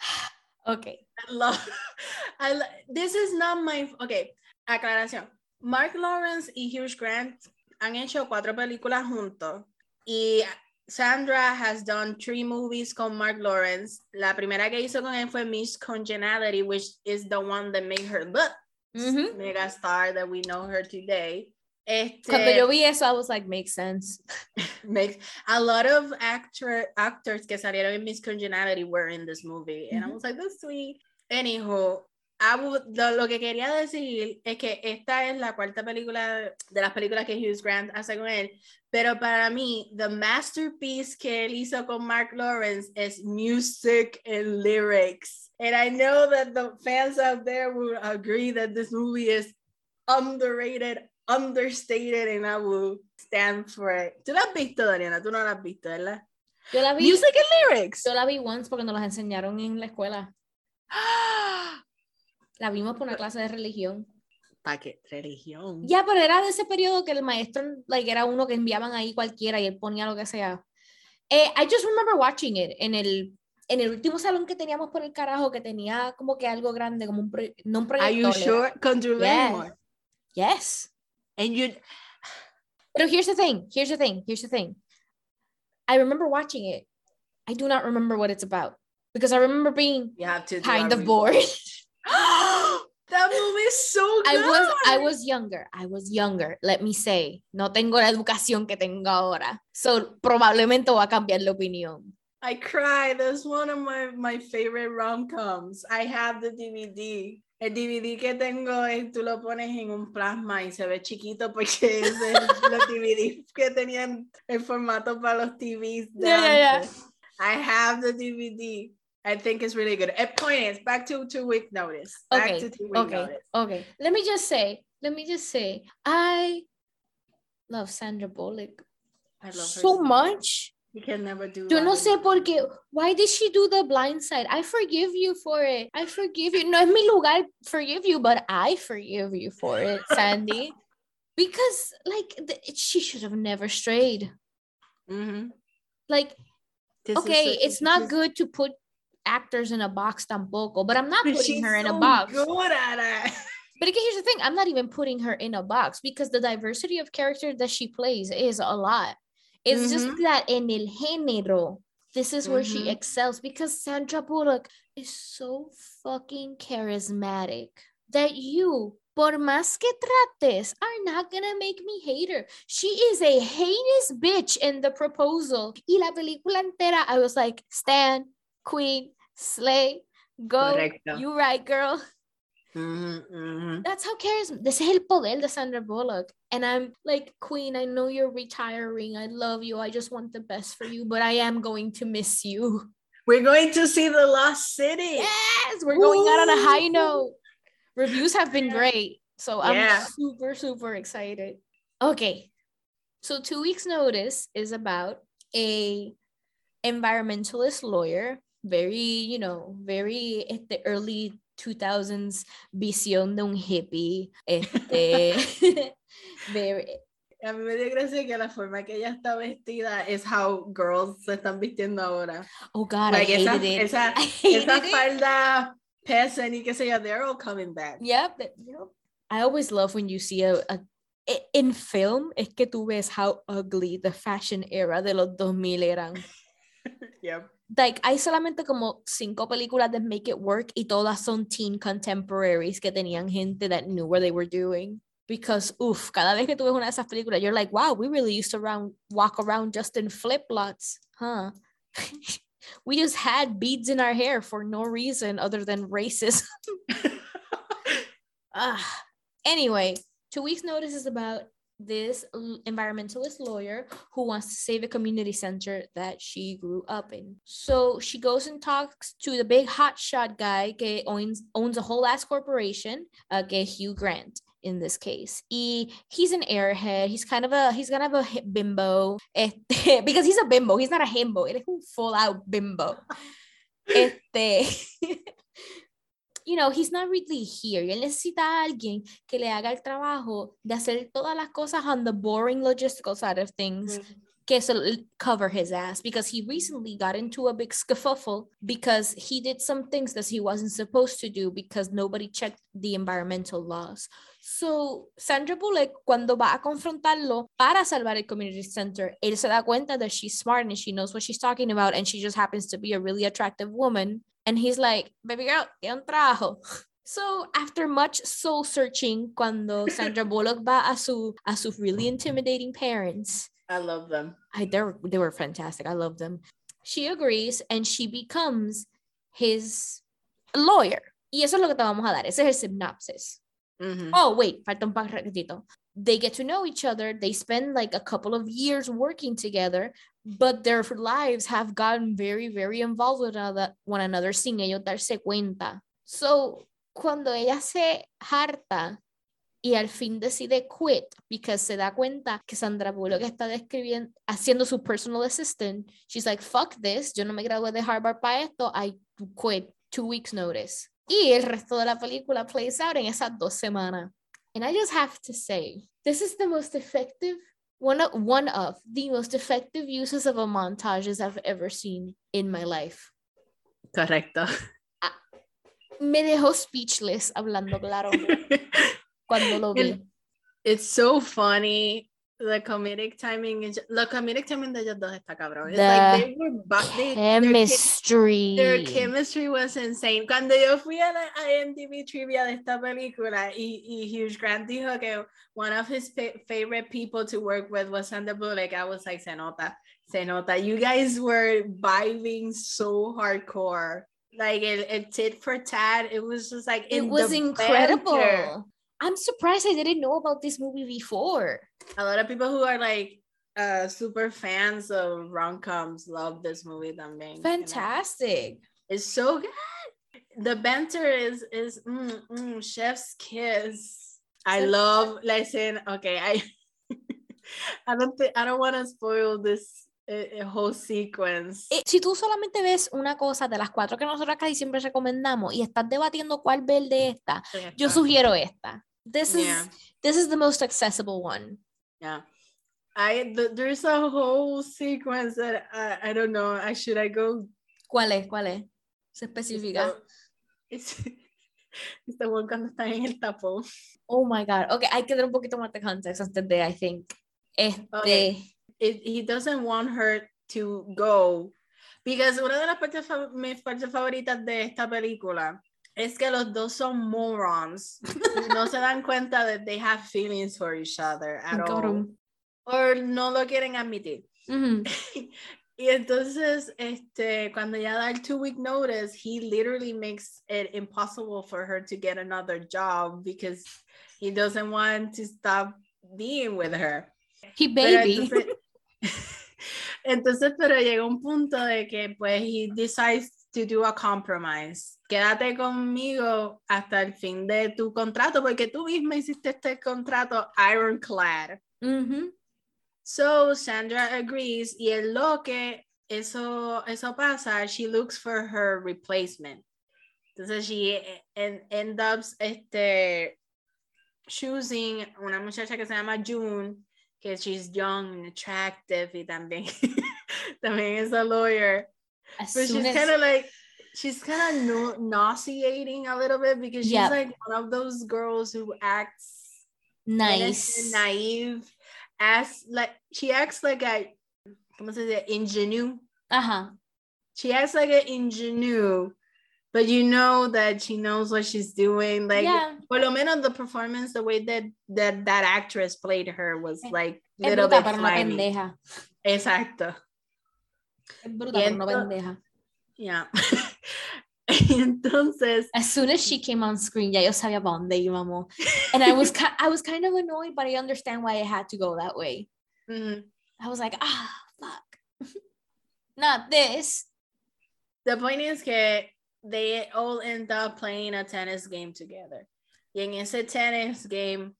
Okay. I love, I lo- this is not my, okay, aclaración. Marc Lawrence y Hugh Grant han hecho cuatro películas juntos y Sandra has done three movies con Marc Lawrence. La primera que hizo con él fue Miss Congeniality, which is the one that made her the Mhm. mega star that we know her today. Este, Cuando yo vi eso, I was like, makes sense. makes a lot of actor actors que salieron en Miss Congeniality were in this movie and I was like that's sweet anyhow Would- lo, lo que quería decir es que esta es la cuarta película de las películas que Hugh Grant hace con él pero para mí the masterpiece que él hizo con Mark Lawrence es music and lyrics and I know that the fans out there will agree that this movie is underrated understated and I will stand for it. ¿Tú la has visto, Dariana? Tú no la has visto, ¿verdad? Yo la vi, Music and lyrics. yo la vi once porque nos las enseñaron en la escuela. La vimos por una clase de religión. ¿Para qué? Religión. Ya, pero era de ese periodo que el maestro, like, era uno que enviaban ahí cualquiera y él ponía lo que sea. Eh, I just remember watching it en el, en el último salón que teníamos por el carajo, que tenía como que algo grande, como un, no un Are you proyector. sure? Con Drew Yes. Yes. And you, Pero here's the thing, here's the thing, here's the thing. I remember watching it. I do not remember what it's about because I remember being kind of bored. that movie is so good. I was I was younger. I was younger. Let me say, no tengo la educación que tengo ahora. So probablemente voy a cambiar la opinión. I cry. That's one of my, my favorite rom-coms. I have the DVD. El DVD que tengo es tú lo pones en un plasma y se ve chiquito porque es de los DVD que tenían el formato para los TVs. de Yeah, yeah, yeah. I have the DVD. I think it's really good. A point is back to two week notice. Back Okay, to two week Okay. notice. Okay. Let me just say, let me just say, I love Sandra Bullock I love her so much. You can never do Yo no that. sé por qué. Why did she do the blind side? I forgive you for it. I forgive you. No es mi lugar forgive you, but I forgive you for it, Sandy. because like the, she should have never strayed. Mhm. Like This okay, a- it's not good to put actors in a box tampoco, but I'm not but putting her in a box. Good at it. But again, here's the thing: I'm not even putting her in a box because the diversity of character that she plays is a lot. It's just Mhm. that en el género, this is where she Mhm. excels because Sandra Bullock is so fucking charismatic that you, por más que trates, are not gonna make me hate her. She is a heinous bitch in the proposal. Y la película entera, I was like, Stan, Queen, Slay, go. Correcto. You right, girl. Mhm, mhm. That's how charisma. This is el poder de Sandra Bullock. And I'm like, Queen, I know you're retiring. I love you. I just want the best for you, but I am going to miss you. We're going to see the Lost City. Yes, we're going out on a high note. Reviews have been great. So I'm Yeah. super, super excited. Okay. So two weeks notice is about a environmentalist lawyer, very, you know, very at the early 2000s visión de un hippie. Este, very, A mí me dio gracia que la forma que ella está vestida es how girls se están vistiendo ahora. oh God, Like, I esa, hated it. esa, I hated esa it. falda peasant y qué sé yo, they're all coming back. Yep. yep. I always love when you see a, a in film es que tú ves how ugly the fashion era de los 2000 eran. Yep. Like, hay solamente como cinco películas that make it work y todas son teen contemporaries que tenían gente that knew what they were doing. Because, uff, cada vez que tú ves una de esas películas, you're like, wow, we really used to around, walk around just in flip-flops, huh? we just had beads in our hair for no reason other than racism. Ah, anyway, two weeks notice is about this environmentalist lawyer who wants to save a community center that she grew up in. So she goes and talks to the big hotshot guy que owns owns a whole ass corporation, uh, que Hugh Grant in this case. Y he's an airhead. He's kind of a he's kind of a bimbo. Este, because he's a bimbo. He's not a himbo. Es un full out bimbo. Este you know, he's not really here. Y él necesita a alguien que le haga el trabajo de hacer todas las cosas on the boring logistical side of things mm. que so cover his ass because he recently got into a big scuffle because he did some things that he wasn't supposed to do because nobody checked the environmental laws. So Sandra Bullock cuando va a confrontarlo para salvar el community center, él se da cuenta that she's smart and she knows what she's talking about and she just happens to be a really attractive woman and he's like, baby girl, ¿qué un trabajo? So after much soul searching, cuando Sandra Bullock va a su a sus really intimidating parents, I love them. I they were, they were fantastic. I love them. She agrees and she becomes his lawyer. Y eso es lo que te vamos a dar. Ese es el synopsis. Mhm. Oh, wait, falta un paquetito. They get to know each other. They spend like a couple of years working together, but their lives have gotten very, very involved with one another sin ellos darse cuenta. So, cuando ella se harta y al fin decide quit because se da cuenta que Sandra Bullock está describiendo, haciendo su personal assistant, she's like, fuck this, yo no me gradué de Harvard para esto, I quit, two weeks notice. Y el resto de la película plays out en esas dos semanas. And I just have to say, this is the most effective, one of, one of the most effective uses of a montages I've ever seen in my life. Correcto. Me dejó speechless hablando claro cuando lo vi. It's so funny. The comedic timing is the comedic timing de ellos dos está cabrón. It's like they were they, their Chemistry. Their chemistry was insane. Cuando yo fui a la IMDb trivia de esta película y, y Hugh Grant dijo que one of his favorite people to work with was Sandra Bullock, I was like, se nota, se nota. You guys were vibing so hardcore. Like it, it tit for tat. It was just like it was incredible. banter. I'm surprised I didn't know about this movie before. A lot of people who are like uh super fans of rom-coms love this movie también. you know? Fantastic. It's so good. The banter is is mm, mm, chef's kiss. I love la escena. Okay, I I don't think I don't want to spoil this a, a whole sequence. Eh, si tú solamente ves una cosa de las cuatro que nosotros casi siempre recomendamos y estás debatiendo cuál ver de esta, yo sugiero esta. This Yeah. is this is the most accessible one. Yeah. I th- there's a whole sequence that I, I don't know. I should I go ¿Cuál es? ¿Cuál es? Se especifica. It's it's the one cuando está en el tapón. Oh my god. Okay, hay que dar un poquito más de contexto antes de I think. Este, Okay. It, he doesn't want her to go because una de las partes mis partes favoritas de esta película es que los dos son morons. no se dan cuenta that they have feelings for each other at all. Or no lo quieren admitir. Ujú. Y entonces, este, cuando ya da el two week notice, he literally makes it impossible for her to get another job because he doesn't want to stop being with her. He Pero baby. entonces, entonces, pero llega un punto de que pues he decides to do a compromise. Quédate conmigo hasta el fin de tu contrato porque tú misma hiciste este contrato ironclad. So Sandra agrees y en lo que eso, eso pasa, she looks for her replacement. Entonces she en, end up este, choosing una muchacha que se llama June, que she's young and attractive y también, también es a lawyer. As But she's kind of like, she's kind of no, nauseating a little bit because she's Yep. like one of those girls who acts nice. naive, as like she acts like a ¿cómo se dice? ingenue. Uh huh. She acts like an ingenue, but you know that she knows what she's doing. Like yeah. por lo menos the performance, the way that that, that actress played her was like Es little bit slimy. pendeja. Exacto. Es bruta, pero no pendeja. Yeah. Entonces, As soon as she came on screen, ya yo sabía para dónde íbamos. And I was, I was kind of annoyed, but I understand why it had to go that way. mhm. I was like, ah, fuck. Not this. the point is que they all end up playing a tennis game together. Y en ese tennis game,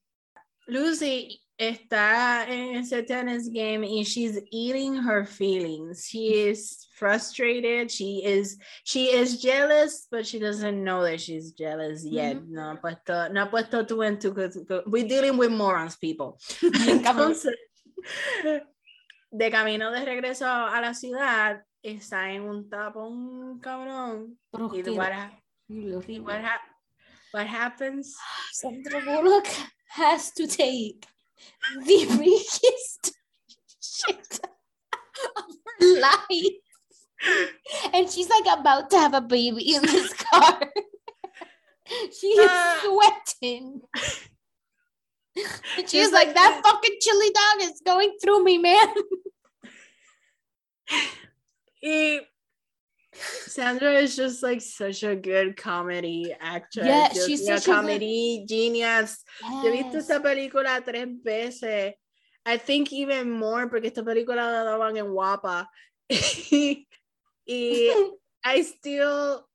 Lucy está en ese tennis game and she's eating her feelings. She is frustrated. She is she is jealous, but she doesn't know that she's jealous yet. Mhm. No, puesto, no ha puesto two and two. 'cause- 'cause We're dealing with morons, people. Entonces, de camino de regreso a la ciudad, está en un tapón cabrón. Y what, ha- horrible, horrible. what, what happens? Sandra Bullock has to take the biggest shit of her life. And she's like about to have a baby in this car. she is Ah. sweating. And she's like, like that fucking chili dog is going through me, man. Y Sandra is just like such a good comedy actress. Yeah, just she's a such a good- comedy genius. Yo he visto Yes. esta película tres veces. I think even more porque esta película la daban en WAPA. y I still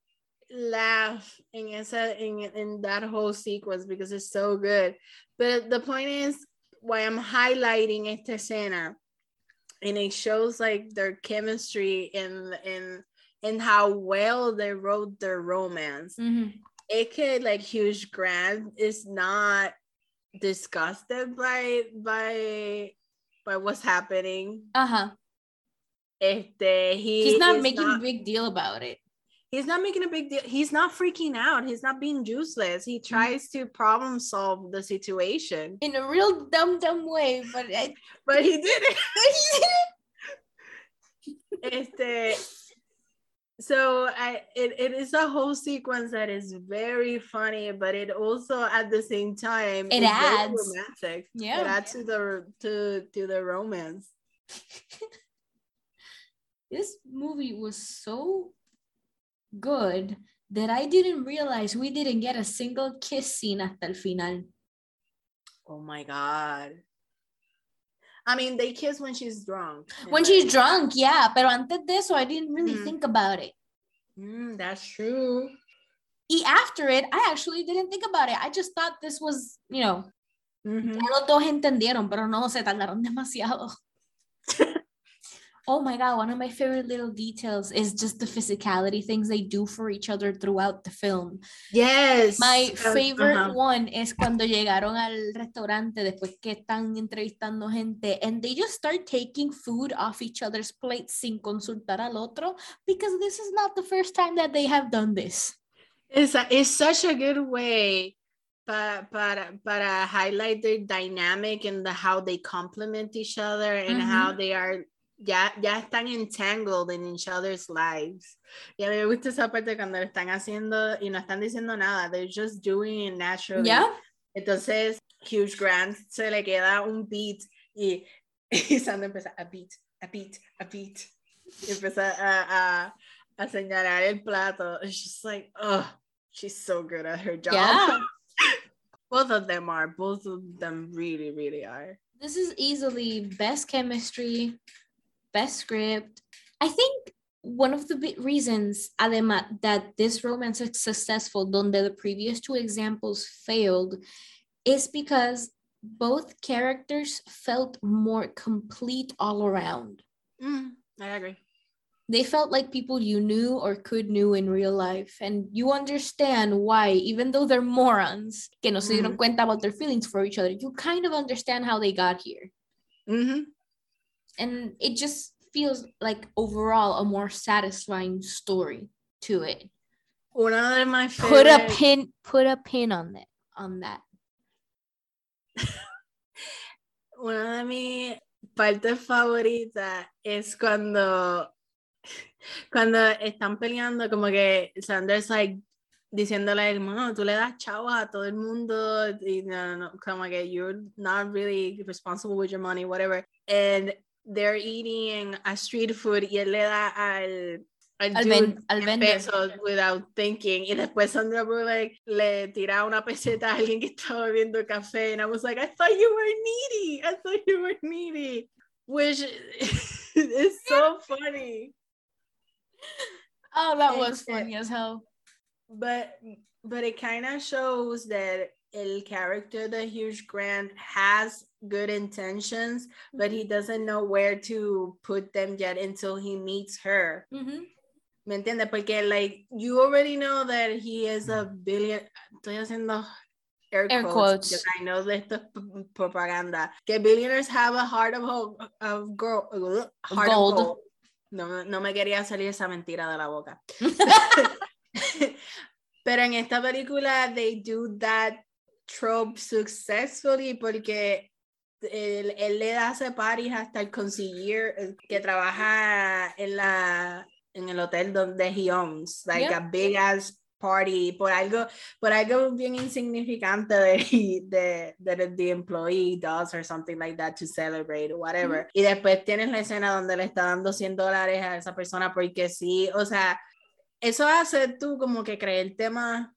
laugh in esa in, in that whole sequence because it's so good. But the point is why I'm highlighting esta escena and it shows like their chemistry and and and how well they wrote their romance. Mhm. It could like Hugh Grant is not disgusted by by by what's happening. Uh-huh. Este, he He's not making not- a big deal about it. he's not making a big deal. He's not freaking out. He's not being useless. He tries to problem solve the situation, In a real dumb, dumb way, but I, but he did it. este, so I it, it is a whole sequence that is very funny, but it also at the same time it adds. romantic. Yeah. It adds to the to to the romance. this movie was so good that I didn't realize we didn't get a single kiss scene hasta el final. Oh my god. I mean, they kiss when she's drunk. When she's drunk, yeah, pero antes de eso, I didn't really Mhm. think about it. Mm, that's true. Y after it, I actually didn't think about it. I just thought this was, you know, Mhm. ya los dos entendieron, pero no, se tardaron demasiado. Oh my god, one of my favorite little details is just the physicality things they do for each other throughout the film. Yes. My Uh, favorite uh-huh. one es cuando llegaron al restaurante después que están entrevistando gente and they just start taking food off each other's plates sin consultar al otro because this is not the first time that they have done this. It's, a- it's such a good way para, para, para highlight their dynamic and the how they complement each other and how they are ya, ya están entangled in each other's lives. Y a mí me gusta esa parte cuando lo están haciendo y no están diciendo nada, they're just doing it naturally. Yeah? Entonces, Hugh Grant se le queda un beat y, y Sandra empieza a beat, a beat, a beat. Y empieza a, a, a señalar el plato. It's just like, oh, she's so good at her job. Yeah. both of them are. Both of them really, really are. This is easily best chemistry, best script. I think one of the big reasons, además, that this romance is successful, donde the previous two examples failed, is because both characters felt more complete all around. Mm, I agree. They felt like people you knew or could knew in real life, and you understand why, even though they're morons, que no se dieron Mhm. cuenta about their feelings for each other, you kind of understand how they got here. Mhm. And it just feels like overall a more satisfying story to it. One of my Put a pin put a pin on that on that. Una de mis partes favoritas es cuando, cuando están peleando, como que Sanders like diciéndole, hermano, tú le das chavos a todo el mundo, y no, no, como que you're not really responsible with your money, whatever. And they're eating a street food y él le da al, al, Al al 10 vendor. pesos without thinking. Y después Sandra Bullock le tira una peseta a alguien que estaba bebiendo café. And I was like, I thought you were needy. I thought you were needy. Which is so funny. Oh, that was Este- funny as hell. But but it kind of shows that el character that Hugh Grant has good intentions, but he mm-hmm. doesn't know where to put them yet until he meets her. Mhm. ¿Me entiendes? Porque, like, you already know that he is a mm-hmm. billion. Estoy haciendo air, Air quotes, quotes. I know es p- propaganda. Que billionaires have a heart of, ho- of, girl, uh, heart of Gold. gold. No, no me quería salir esa mentira de la boca. Pero en esta película, they do that trope successfully porque él, él le hace parties hasta el conseguir que trabaja en la en el hotel donde he owns like Yeah. a big ass party por algo por algo bien insignificante de, de, de the employee does or something like that to celebrate or whatever. Y después tienes la escena donde le está dando 100 dólares a esa persona porque sí o sea eso hace tú como que creerte más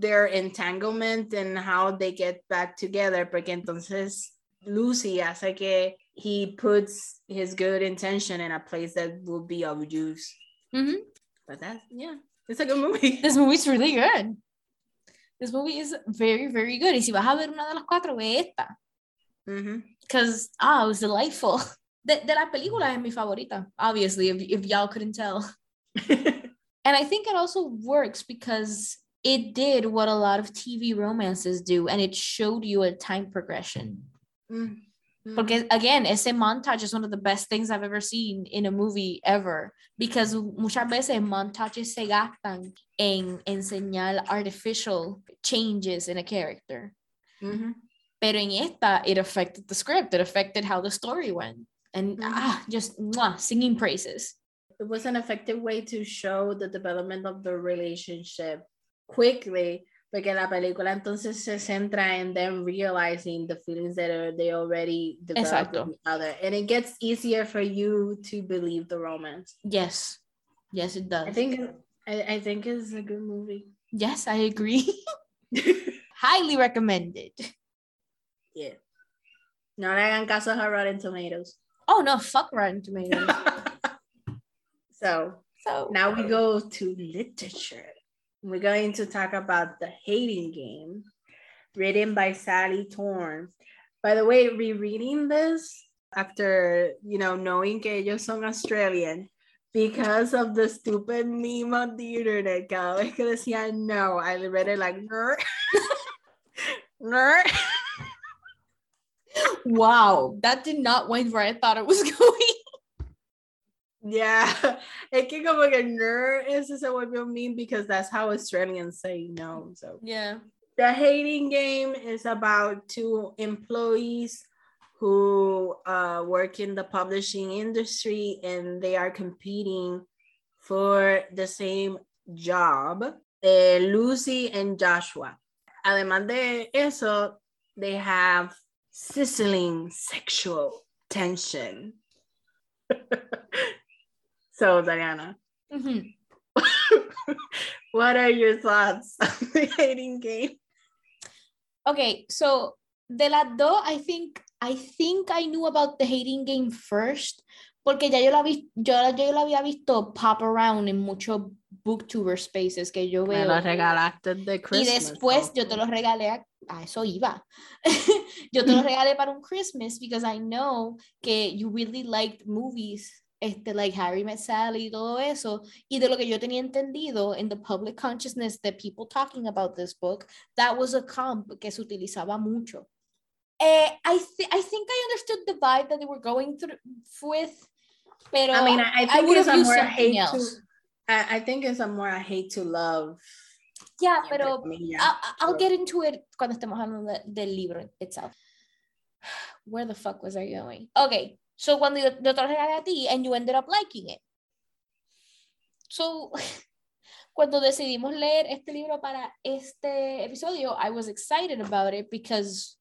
their entanglement and how they get back together porque entonces Lucy hace que he puts his good intention in a place that will be of use Mhm. but that yeah it's a good movie This movie's really good. This movie is very, very good. Y si vas a ver una de las cuatro, ve esta. Because, ah, it was delightful. De, de la película es mi favorita, obviously, if, if y'all couldn't tell. And I think it also works because it did what a lot of TV romances do, and it showed you a time progression. Mm, mm. Porque again, ese montage is one of the best things I've ever seen in a movie ever. Because muchas veces montages se gastan en enseñar artificial changes in a character. Mhm. Pero en esta, it affected the script. It affected how the story went. And Mhm. ah, just mwah, singing praises. it was an effective way to show the development of the relationship quickly porque la película entonces se centra en them realizing the feelings that are, they already developed Exacto. with each other and it gets easier for you to believe the romance Yes. Yes, it does. i think i, I think it's a good movie Yes, I agree. Highly recommended. yeah no le hagan caso a Rotten Tomatoes Oh no, fuck Rotten Tomatoes. so so now we go to literature. We're going to talk about The Hating Game, written by Sally Thorne. By the way, rereading this, after, you know, knowing que ellos son Australian, because of the stupid meme on the internet, cada vez que decía no, I read it like, nerd. nerd. Wow, that did not went where I thought it was going. Yeah, es que como que nerd ese se volvió meme because that's how Australians say no. So Yeah. the hating game is about two employees who uh, work in the publishing industry and they are competing for the same job. Eh, Lucy and Joshua. Además de eso, they have sizzling sexual tension. so, Diana, Mhm. what are your thoughts on the hating game? Okay, so de las dos, I think I think I knew about the hating game first, porque ya yo la vi, yo, yo la había visto pop around en muchos booktuber spaces que yo veo. Me lo regalaste de Christmas. Y después yo te los regalé, a, a eso iba. yo te los regalé para un Christmas because I know que you really liked movies, este, like Harry Met Sally y todo eso. Y de lo que yo tenía entendido in the public consciousness that people talking about this book, that was a comp que se utilizaba mucho. Eh, I, thi- I think I understood the vibe that they were going through with, pero I mean, I, I I would it's have used more something hate else. to. I, I think it's a more I hate to love. yeah, pero. I'll, I'll get into it cuando estemos hablando del libro itself. Where the fuck was I going? Okay, so cuando yo, yo regalé a ti and you ended up liking it. So, cuando decidimos leer este libro para este episodio, I was excited about it because,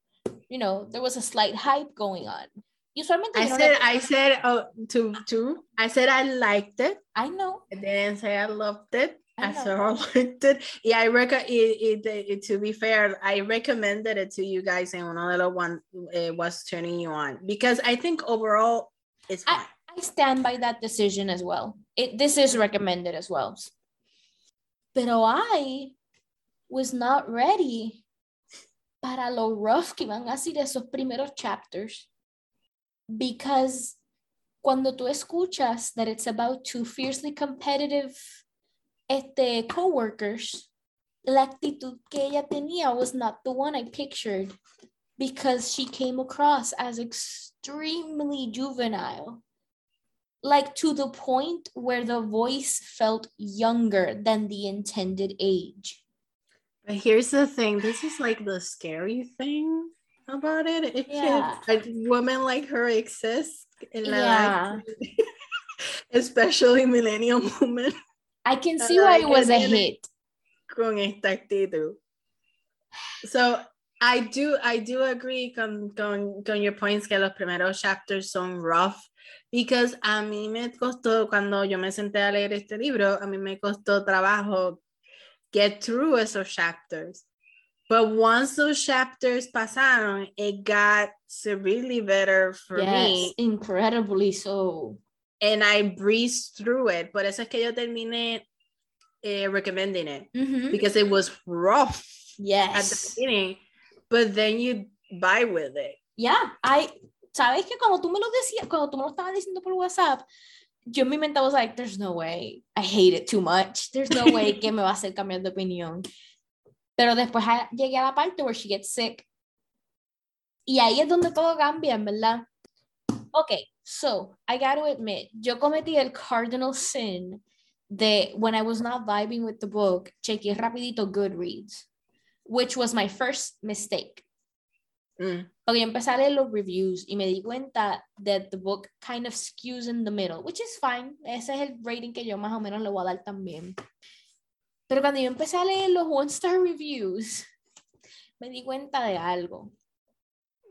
you know, there was a slight hype going on. Usualmente I said, I said, oh, to to. I said I liked it. I know. I didn't say I loved it. I I, know. said I liked it. Yeah, I rec- it, it, it, To be fair, I recommended it to you guys, and the one uh, was turning you on because I think overall it's I- fine. I stand by that decision as well. It this is recommended as well. Pero I was not ready para lo rough que van a ser esos primeros chapters because cuando tú escuchas that it's about two fiercely competitive este coworkers la actitud que ella tenía was not the one I pictured because she came across as extremely juvenile like to the point where the voice felt younger than the intended age. But here's the thing. This is like the scary thing about it. If Yeah. a woman like her exists in Yeah. life, especially millennial women I can see why it was a hit. con esta actitud. So I do I do agree con, con, con your points que los primeros chapters son rough because a mí me costó cuando yo me senté a leer este libro, a mí me costó trabajo get through esos chapters. But once those chapters pasaron, it got severely better for yes, me incredibly so. And I breezed through it. Por eso es que yo terminé eh, recommending it Mhm. because it was rough at the Yes. beginning, but then you buy with it. Yeah, I sabes que cuando tú me lo decías, cuando tú me lo estabas diciendo por WhatsApp, yo en mi mente was like, there's no way. I hate it too much. There's no way que me va a hacer cambiar de opinión. Pero después llegué a la parte where she gets sick. Y ahí es donde todo cambia, en verdad. Okay, so I got to admit, yo cometí el cardinal sin de when I was not vibing with the book, chequeé rapidito Goodreads, which was my first mistake. Mm. Porque empecé a leer los reviews y me di cuenta that the book kind of skews in the middle, which is fine. Ese es el rating que yo más o menos le voy a dar también. Pero cuando yo empecé a leer los one star reviews, me di cuenta de algo.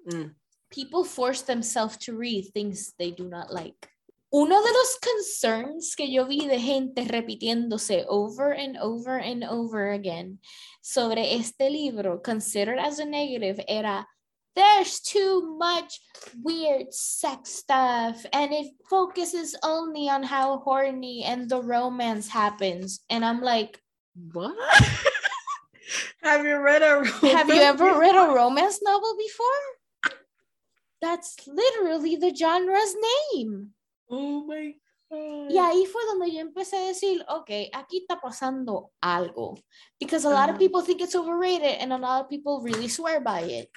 Mm. People force themselves to read things they do not like. Uno de los concerns que yo vi de gente repitiéndose over and over and over again sobre este libro, considered as a negative, era there's too much weird sex stuff and it focuses only on how horny and the romance happens. And I'm like, What? have you read a have you ever read a romance novel before? That's literally the genre's name. Oh my god. Y ahí fue donde yo empecé a decir, ok, aquí está pasando algo. Because a lot of Ajá. people think it's overrated and a lot of people really swear by it.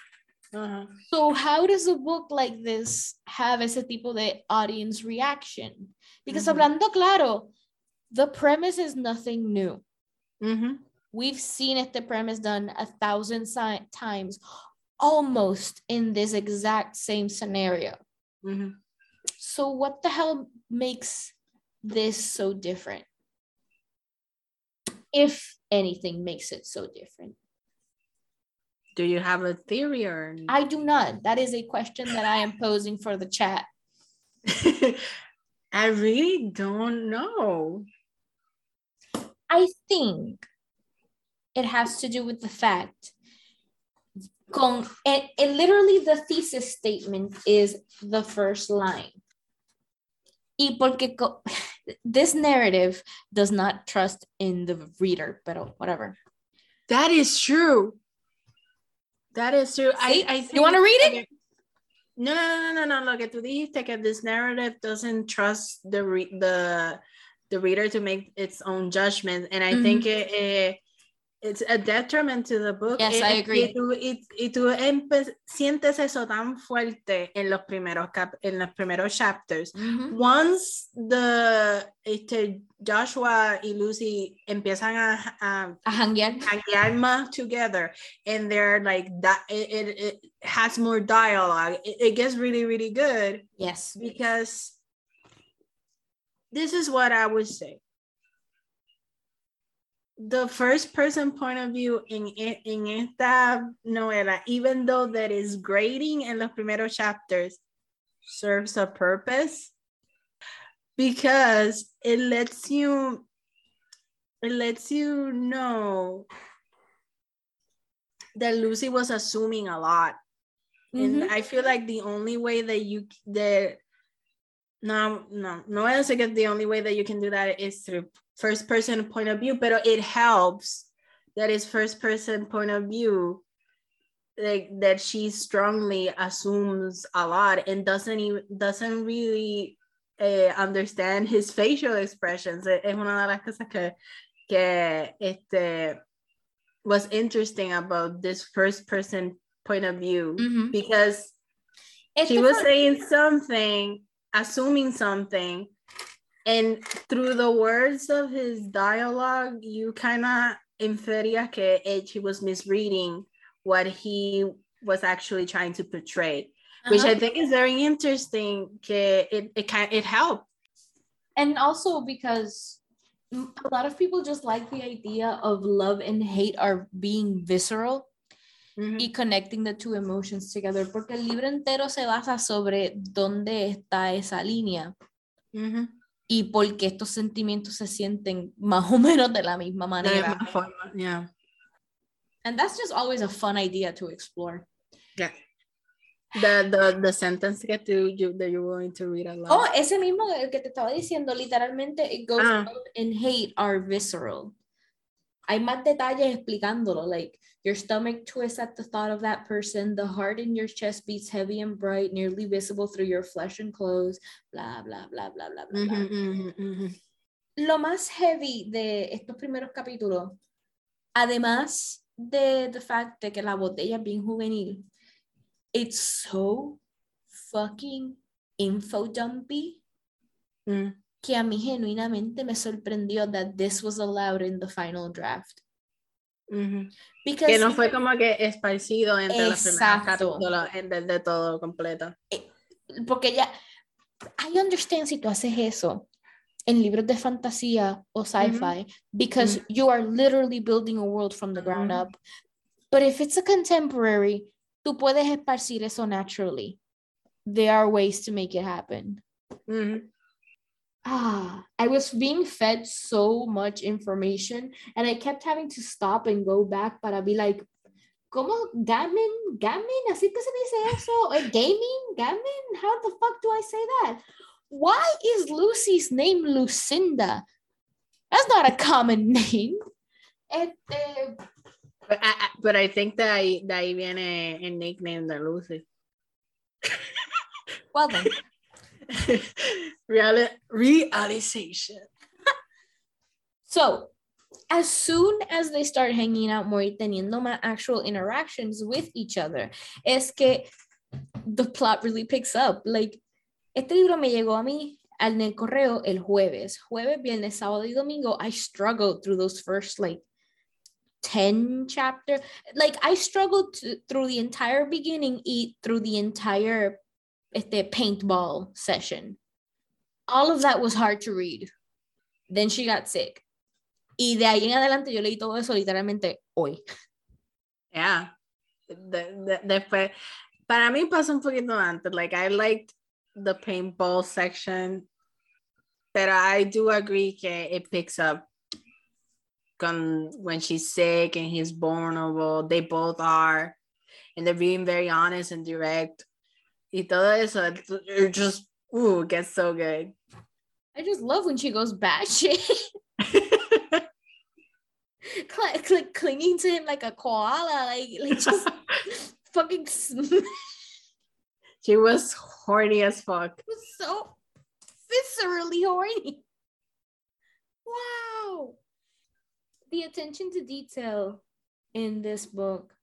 Ajá. So how does a book like this have ese tipo de audience reaction? Because Ujú. hablando claro, the premise is nothing new. Ujú. We've seen este premise done a thousand si- times, almost in this exact same scenario. Ujú. So what the hell makes this so different? If anything makes it so different. Do you have a theory or? I do not. That is a question that I am posing for the chat. I really don't know. I think it has to do with the fact con it, it literally the thesis statement is the first line. Y porque co- this narrative does not trust in the reader, pero whatever. That is true. That is true. I? I You think- wanna read it? No, no, no, no, no, no. Lo que tú dijiste que this narrative doesn't trust the re- the the reader to make its own judgment, and I Mm-hmm. think it, it it's a detriment to the book. Yes, Y- I agree. Y tú, y, y tú sientes eso tan fuerte en los primeros cap en los primeros chapters. Mhm. Once the este, Joshua y Lucy empiezan a, a A hanguear. hanguear más together and they're like that it, it, it has more dialogue it, it gets really really good Yes. because this is what i would say the first person point of view in, in, in esta novela even though that is grading in los primeros chapters serves a purpose because it lets you it lets you know that Lucy was assuming a lot. And Mhm. I feel like the only way that you that no no no I decir que the only way that you can do that is through first person point of view, but it helps that is first person point of view like that she strongly assumes a lot and doesn't even doesn't really eh, understand his facial expressions. Es una de las cosas que, que este, was interesting about this first person point of view Mhm. because Este she was fue- saying something, assuming something, and through the words of his dialogue, you kind of infería que she was misreading what he was actually trying to portray, which Uh-huh. I think is very interesting. Que it it kind it helped. and also because a lot of people just like the idea of love and hate are being visceral Mhm. y connecting the two emotions together porque el libro entero se basa sobre dónde está esa línea Mhm. Y por qué estos sentimientos se sienten más o menos de la misma De manera. alguna forma, Yeah. And that's just always a fun idea to explore. Yeah. The the the sentence that you, you that you're going to read aloud. Oh, ese mismo el que te estaba diciendo, literalmente, it goes Ah. love and hate are visceral. Hay más detalles explicándolo, like your stomach twists at the thought of that person, the heart in your chest beats heavy and bright, nearly visible through your flesh and clothes, blah, blah, blah, blah, blah, blah. blah. Mhm, mhm, mhm. Lo más heavy de estos primeros capítulos, además de the fact de que la botella es bien juvenil, it's so fucking info dumpy Mm. Que a mí genuinamente me sorprendió that this was allowed in the final draft. Ujú. Because Que no fue como que esparcido entre Exacto. capítulos en vez de todo completo. porque ya, I understand si tú haces eso en libros de fantasía o sci-fi, because you are literally building a world from the ground up. But if it's a contemporary, tú puedes esparcir eso naturally. There are ways to make it happen. Ah, I was being fed so much information and I kept having to stop and go back para be like, ¿cómo? Gammon? Gammon? ¿Así que se dice eso? ¿Eh, gaming? Gammon? How the fuck do I say that? Why is Lucy's name Lucinda? That's not a common name. Este, But I, but I think de ahí, de ahí viene el nickname de Lucy. Well then. Reali- realization. So, as soon as they start hanging out more y teniendo más actual interactions with each other, es que the plot really picks up. Like, este libro me llegó a mí al el correo el jueves. Jueves, viernes, sábado y domingo, I struggled through those first like 10 chapter. Like, I struggled to, through the entire beginning, eat through the entire este, paintball session. All of that was hard to read. Then she got sick. Y de ahí en adelante yo leí todo eso literalmente hoy. Yeah. De- de- después, para mí pasa un poquito antes. Like, I liked the paintball section, pero I do agree que it picks up con, when she's sick and he's vulnerable. They both are. And they're being very honest and direct. Y todo eso, it, it just, ooh, it gets so good. I just love when she goes batshit. cl- cl- clinging to him like a koala, like, like just fucking sm- she was horny as fuck. so viscerally horny. Wow. The attention to detail in this book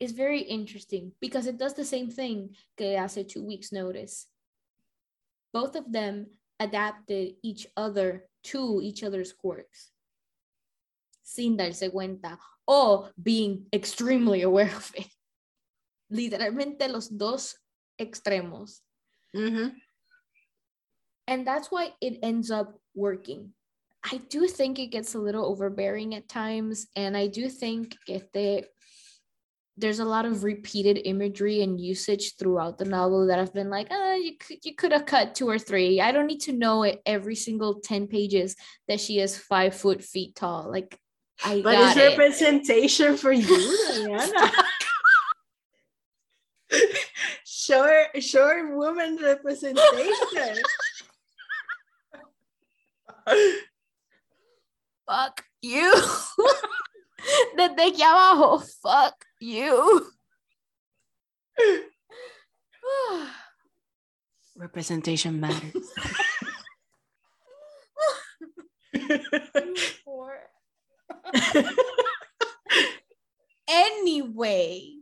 is very interesting because it does the same thing que hace two weeks notice. Both of them adapted each other to each other's quirks sin darse cuenta o being extremely aware of it. Literalmente los dos extremos. Mm-hmm. And that's why it ends up working. I do think it gets a little overbearing at times. And I do think if they, there's a lot of repeated imagery and usage throughout the novel that I've been like, oh, you could, you could have cut two or three. I don't need to know it every single 10 pages that she is five foot feet tall. Like, I But got it's it. representation for you, Diana. sure short woman representation. fuck you. Desde aquí abajo, fuck you. Representation matters. anyway,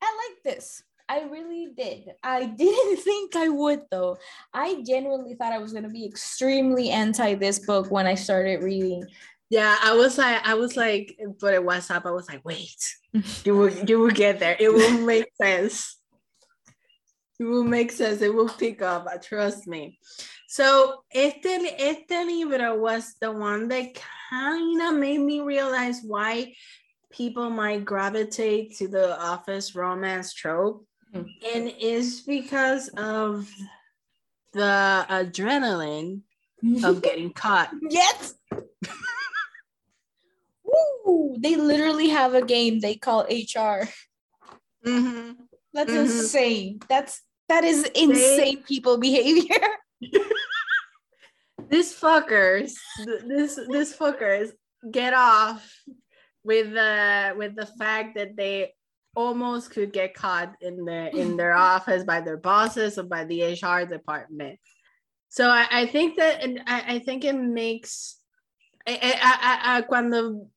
I like this. I really did. I didn't think I would though. I genuinely thought I was going to be extremely anti this book when I started reading. Yeah, I was like, I was like, but it WhatsApp, I was like, wait, you will, you will get there. It will make sense. It will make sense. It will pick up. uh, Trust me. So, este, este libro was the one that kind of made me realize why people might gravitate to the office romance trope. Mhm. And it's because of the adrenaline of getting caught. yes. They literally have a game they call HR. Mhm. That's Mhm. insane. That's that is insane people behavior. this fuckers, this this fuckers get off with the with the fact that they almost could get caught in the in their office by their bosses or by the HR department. So I, I think that and I, I think it makes I, I, I, I, cuando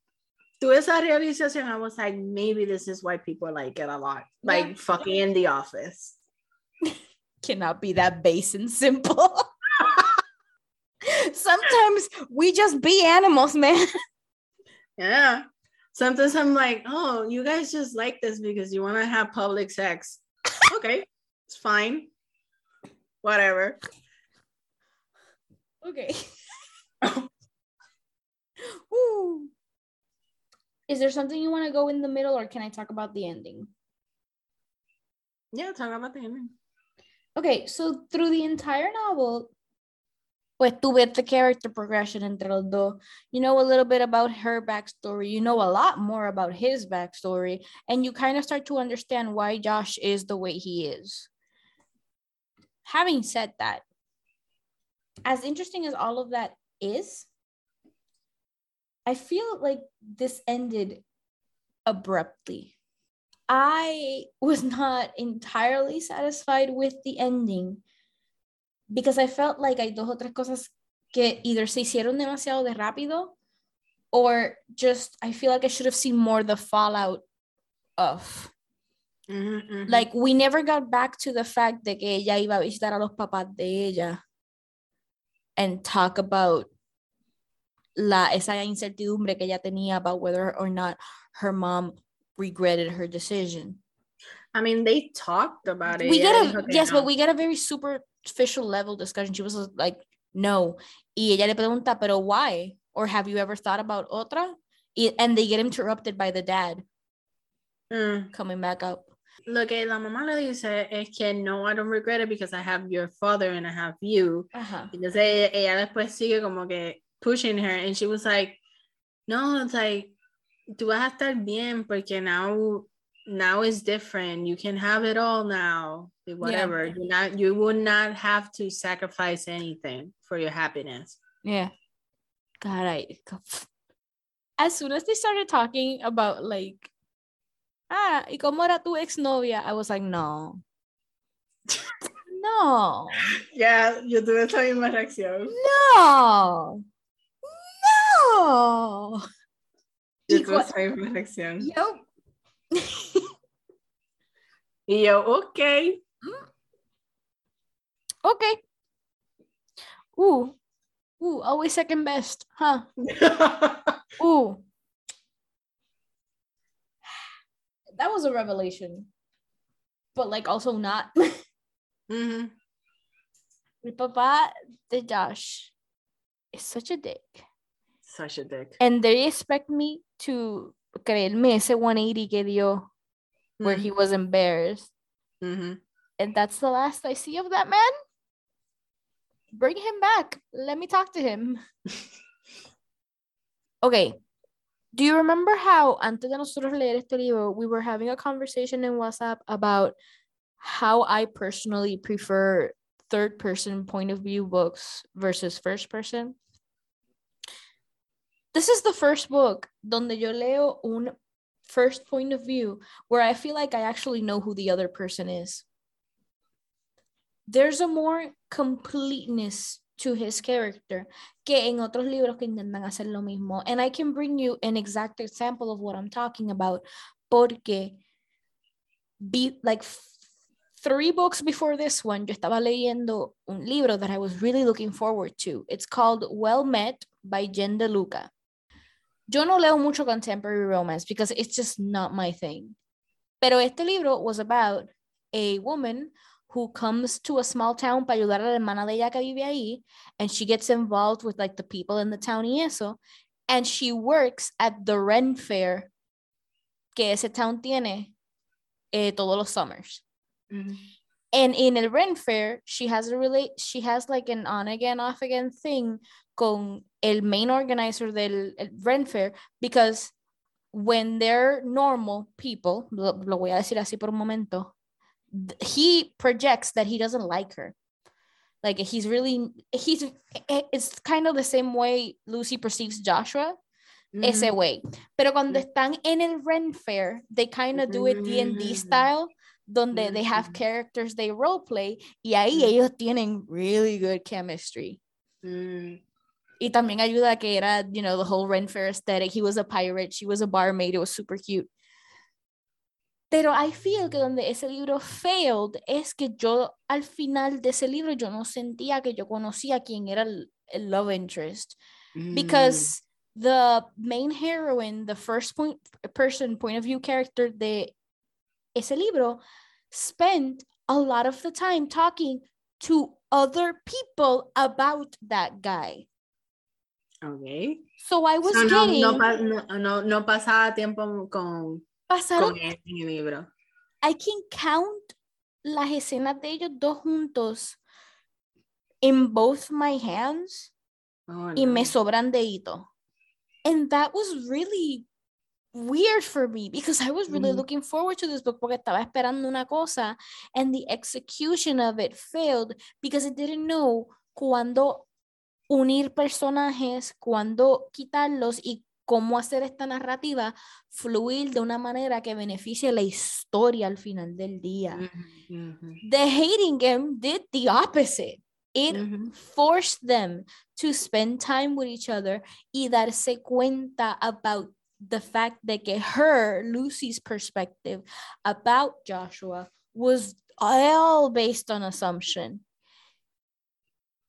tuve esa realización, I was like, maybe this is why people like it a lot, like Yeah. fucking in the office. Cannot be that base and simple. Sometimes we just be animals, man. Yeah. Sometimes I'm like, oh, you guys just like this because you want to have public sex. okay, it's fine. Whatever. Okay. Woo. Is there something you want to go in the middle, or can I talk about the ending? Yeah, talk about the ending. Okay, so through the entire novel, pues tú ves the character progression entre los dos. You know a little bit about her backstory. You know a lot more about his backstory, and you kind of start to understand why Josh is the way he is. Having said that, as interesting as all of that is, I feel like this ended abruptly. I was not entirely satisfied with the ending because I felt like hay dos o tres cosas que either se hicieron demasiado de rápido or just I feel like I should have seen more the fallout of. Mhm, mhm. Like we never got back to the fact that ella iba a visitar a los papás de ella and talk about la esa incertidumbre que ella tenía about whether or not her mom regretted her decision. I mean, they talked about it. we get a yes, but we get a very superficial level discussion. She was like, no. Y ella le pregunta, pero why? Or have you ever thought about otra? And they get interrupted by the dad Mm. coming back up. Lo que la mamá le dice es que no, I don't regret it because I have your father and I have you. Ajá. Entonces ella, ella después sigue como que pushing her and she was like, no, it's like, tú vas a estar bien porque now, now is different. You can have it all now. Whatever. You not, you would not have to sacrifice anything for your happiness. Yeah. God, I as soon as they started talking about like ah, ¿y cómo era tu exnovia? I was like, no. No. Yeah, yo tuve esa misma reacción. No. Y tuve cua- esa misma reacción. Yo Y yo, ok. okay. Ooh. Ooh, always second best, huh? Ooh. That was a revelation. But like also not. Mhm. El papá de Josh is such a dick. Such a dick. And they expect me to creerme ese 180 que dio where he was embarrassed. Mhm. And that's the last I see of that man. Bring him back. Let me talk to him. Okay. Do you remember how antes de nosotros leer este libro, we were having a conversation in WhatsApp about how I personally prefer third person point of view books versus first person? This is the first book donde yo leo un first point of view where I feel like I actually know who the other person is. There's a more completeness to his character que en otros libros que intentan hacer lo mismo. And I can bring you an exact example of what I'm talking about porque be like three books before this one, yo estaba leyendo un libro that I was really looking forward to. It's called Well Met by Jen DeLuca. Yo no leo mucho contemporary romance because it's just not my thing. Pero este libro was about a woman who comes to a small town para ayudar a la hermana de ella que vive ahí, and she gets involved with like the people in the town y eso, and she works at the Ren Fair que ese town tiene eh, todos los summers. Mhm. And in el Ren Fair, she has a relate she has like an on again, off again thing con el main organizer del el Ren Fair because when they're normal people, lo, lo voy a decir así por un momento, he projects that he doesn't like her. Like he's really he's it's kind of the same way Lucy perceives Joshua ese Mhm. way. Pero cuando Mm. están en el Ren Fair, they kind of do it D&D Mm. style, donde they have Mm. characters they role play y ahí Mm. ellos tienen really good chemistry. Mm. Y también ayuda que era, you know, the whole Ren Fair aesthetic. He was a pirate, she was a barmaid, it was super cute. Pero I feel que donde ese libro failed es que yo al final de ese libro yo no sentía que yo conocía quién era el, el love interest. Mm. because the main heroine, the first point person point of view character de ese libro, spent a lot of the time talking to other people about that guy. Okay. So I was So, no, getting no, no, no, no pasaba tiempo con, pasaron con él en el libro. I can count las escenas de ellos dos juntos in both my hands Oh, y me sobran deditos. And that was really weird for me because I was really Ujú. looking forward to this book porque estaba esperando una cosa and the execution of it failed because it didn't know cuándo unir personajes, cuándo quitarlos y cómo hacer esta narrativa fluir de una manera que beneficie la historia al final del día. The hating game did the opposite. It forced them to spend time with each other y darse cuenta about the fact that her, Lucy's perspective about Joshua was all based on assumption.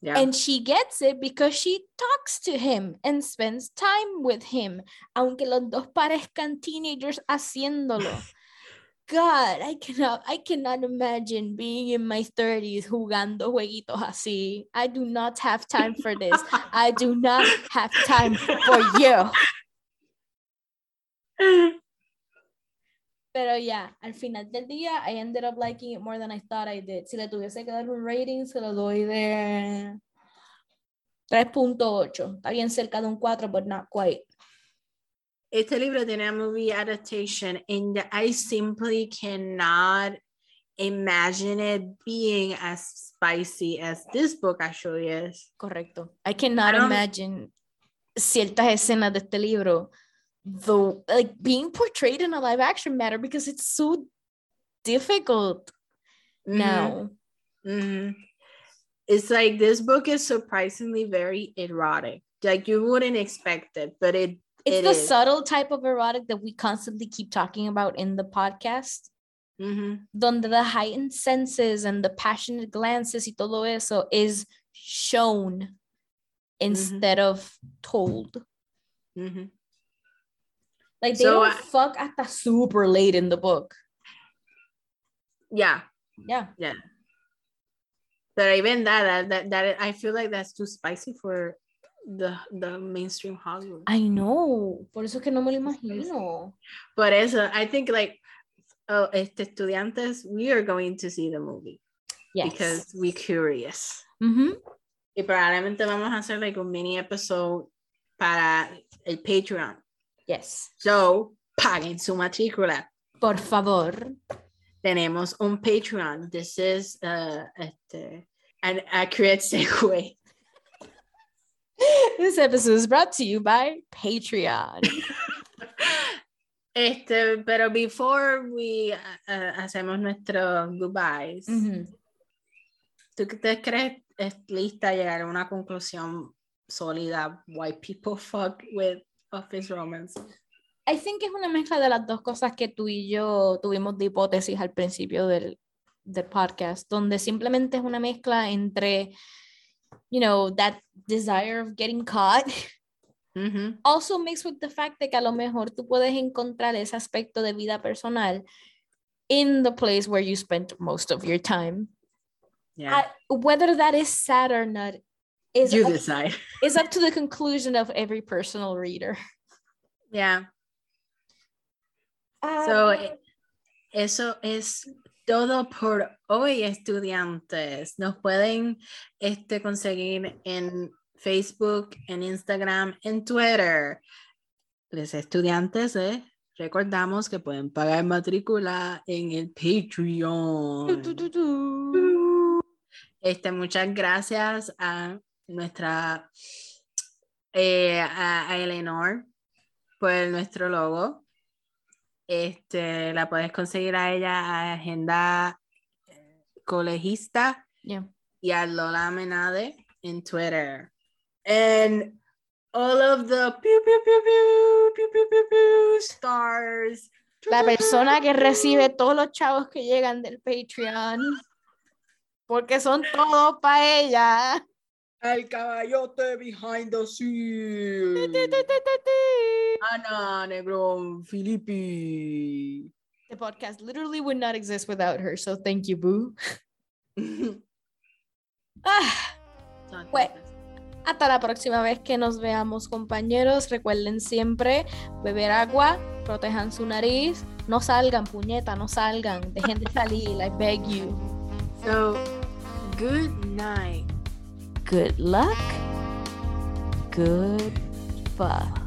Yeah. And she gets it because she talks to him and spends time with him, aunque los dos parezcan teenagers haciéndolo. God, I cannot, I cannot imagine being in my 30s jugando jueguitos así. I do not have time for this. I do not have time for you. Pero ya, al final del día, I ended up liking it more than I thought I did. Si le tuviese que dar un rating, se lo doy de 3.8. Está bien cerca de un 4, but not quite. Este libro tiene a movie adaptation and I simply cannot imagine it being as spicy as this book actually is. Correcto. I cannot don't- imagine ciertas escenas de este libro the like being portrayed in a live action matter because it's so difficult Mhm, now. mhm. It's like this book is surprisingly very erotic. Like you wouldn't expect it, but it It's It the is. subtle type of erotic that we constantly keep talking about in the podcast. mhm, donde the heightened senses and the passionate glances y todo eso is shown instead of told. Like they So, don't uh, fuck hasta super late in the book. yeah, Yeah. Yeah. But even that, that that I feel like that's too spicy for the the mainstream Hollywood. I know. Por eso es que no me lo imagino. But eso, I think like oh, este estudiantes, we are going to see the movie Yes. because we're curious. Mhm. Y probablemente vamos a hacer like un mini episode para el Patreon. Yes. So, paguen su matrícula. Por favor. Tenemos un Patreon. This is uh, este, an accurate segue. This episode is brought to you by Patreon. Este, pero before we uh, uh, hacemos nuestros goodbyes, Mhm. ¿tú qué te crees es lista a llegar a una conclusión sólida? Why people fuck with office romance? I think es una mezcla de las dos cosas que tú y yo tuvimos de hipótesis al principio del, del podcast, donde simplemente es una mezcla entre, you know, that desire of getting caught, Ujú, also mixed with the fact de que a lo mejor tú puedes encontrar ese aspecto de vida personal in the place where you spent most of your time. yeah. I- whether that is sad or not is you up, decide. is up to the conclusion of every personal reader. Yeah. Ah, So, eh, eso es todo por hoy, estudiantes. Nos pueden este, conseguir en Facebook, en Instagram, en Twitter. Los estudiantes, eh, recordamos que pueden pagar matrícula en el Patreon. Este, muchas gracias a nuestra eh, a, Eleanor por nuestro logo. Este, la puedes conseguir a ella a Agenda Colegista y a Lola Menade en Twitter. And all of the pew, pew, pew, pew stars. La persona que recibe todos los chavos que llegan del Patreon, porque son todos para ella. El caballote behind the scenes. Ana Negrón Filippi. The podcast literally would not exist without her, so thank you, boo. Ah, Bueno. hasta la próxima vez que nos veamos, compañeros. Recuerden siempre beber agua, protejan su nariz, no salgan, puñeta, no salgan, dejen de salir, I beg you. So, good night. Good luck. Good fuck.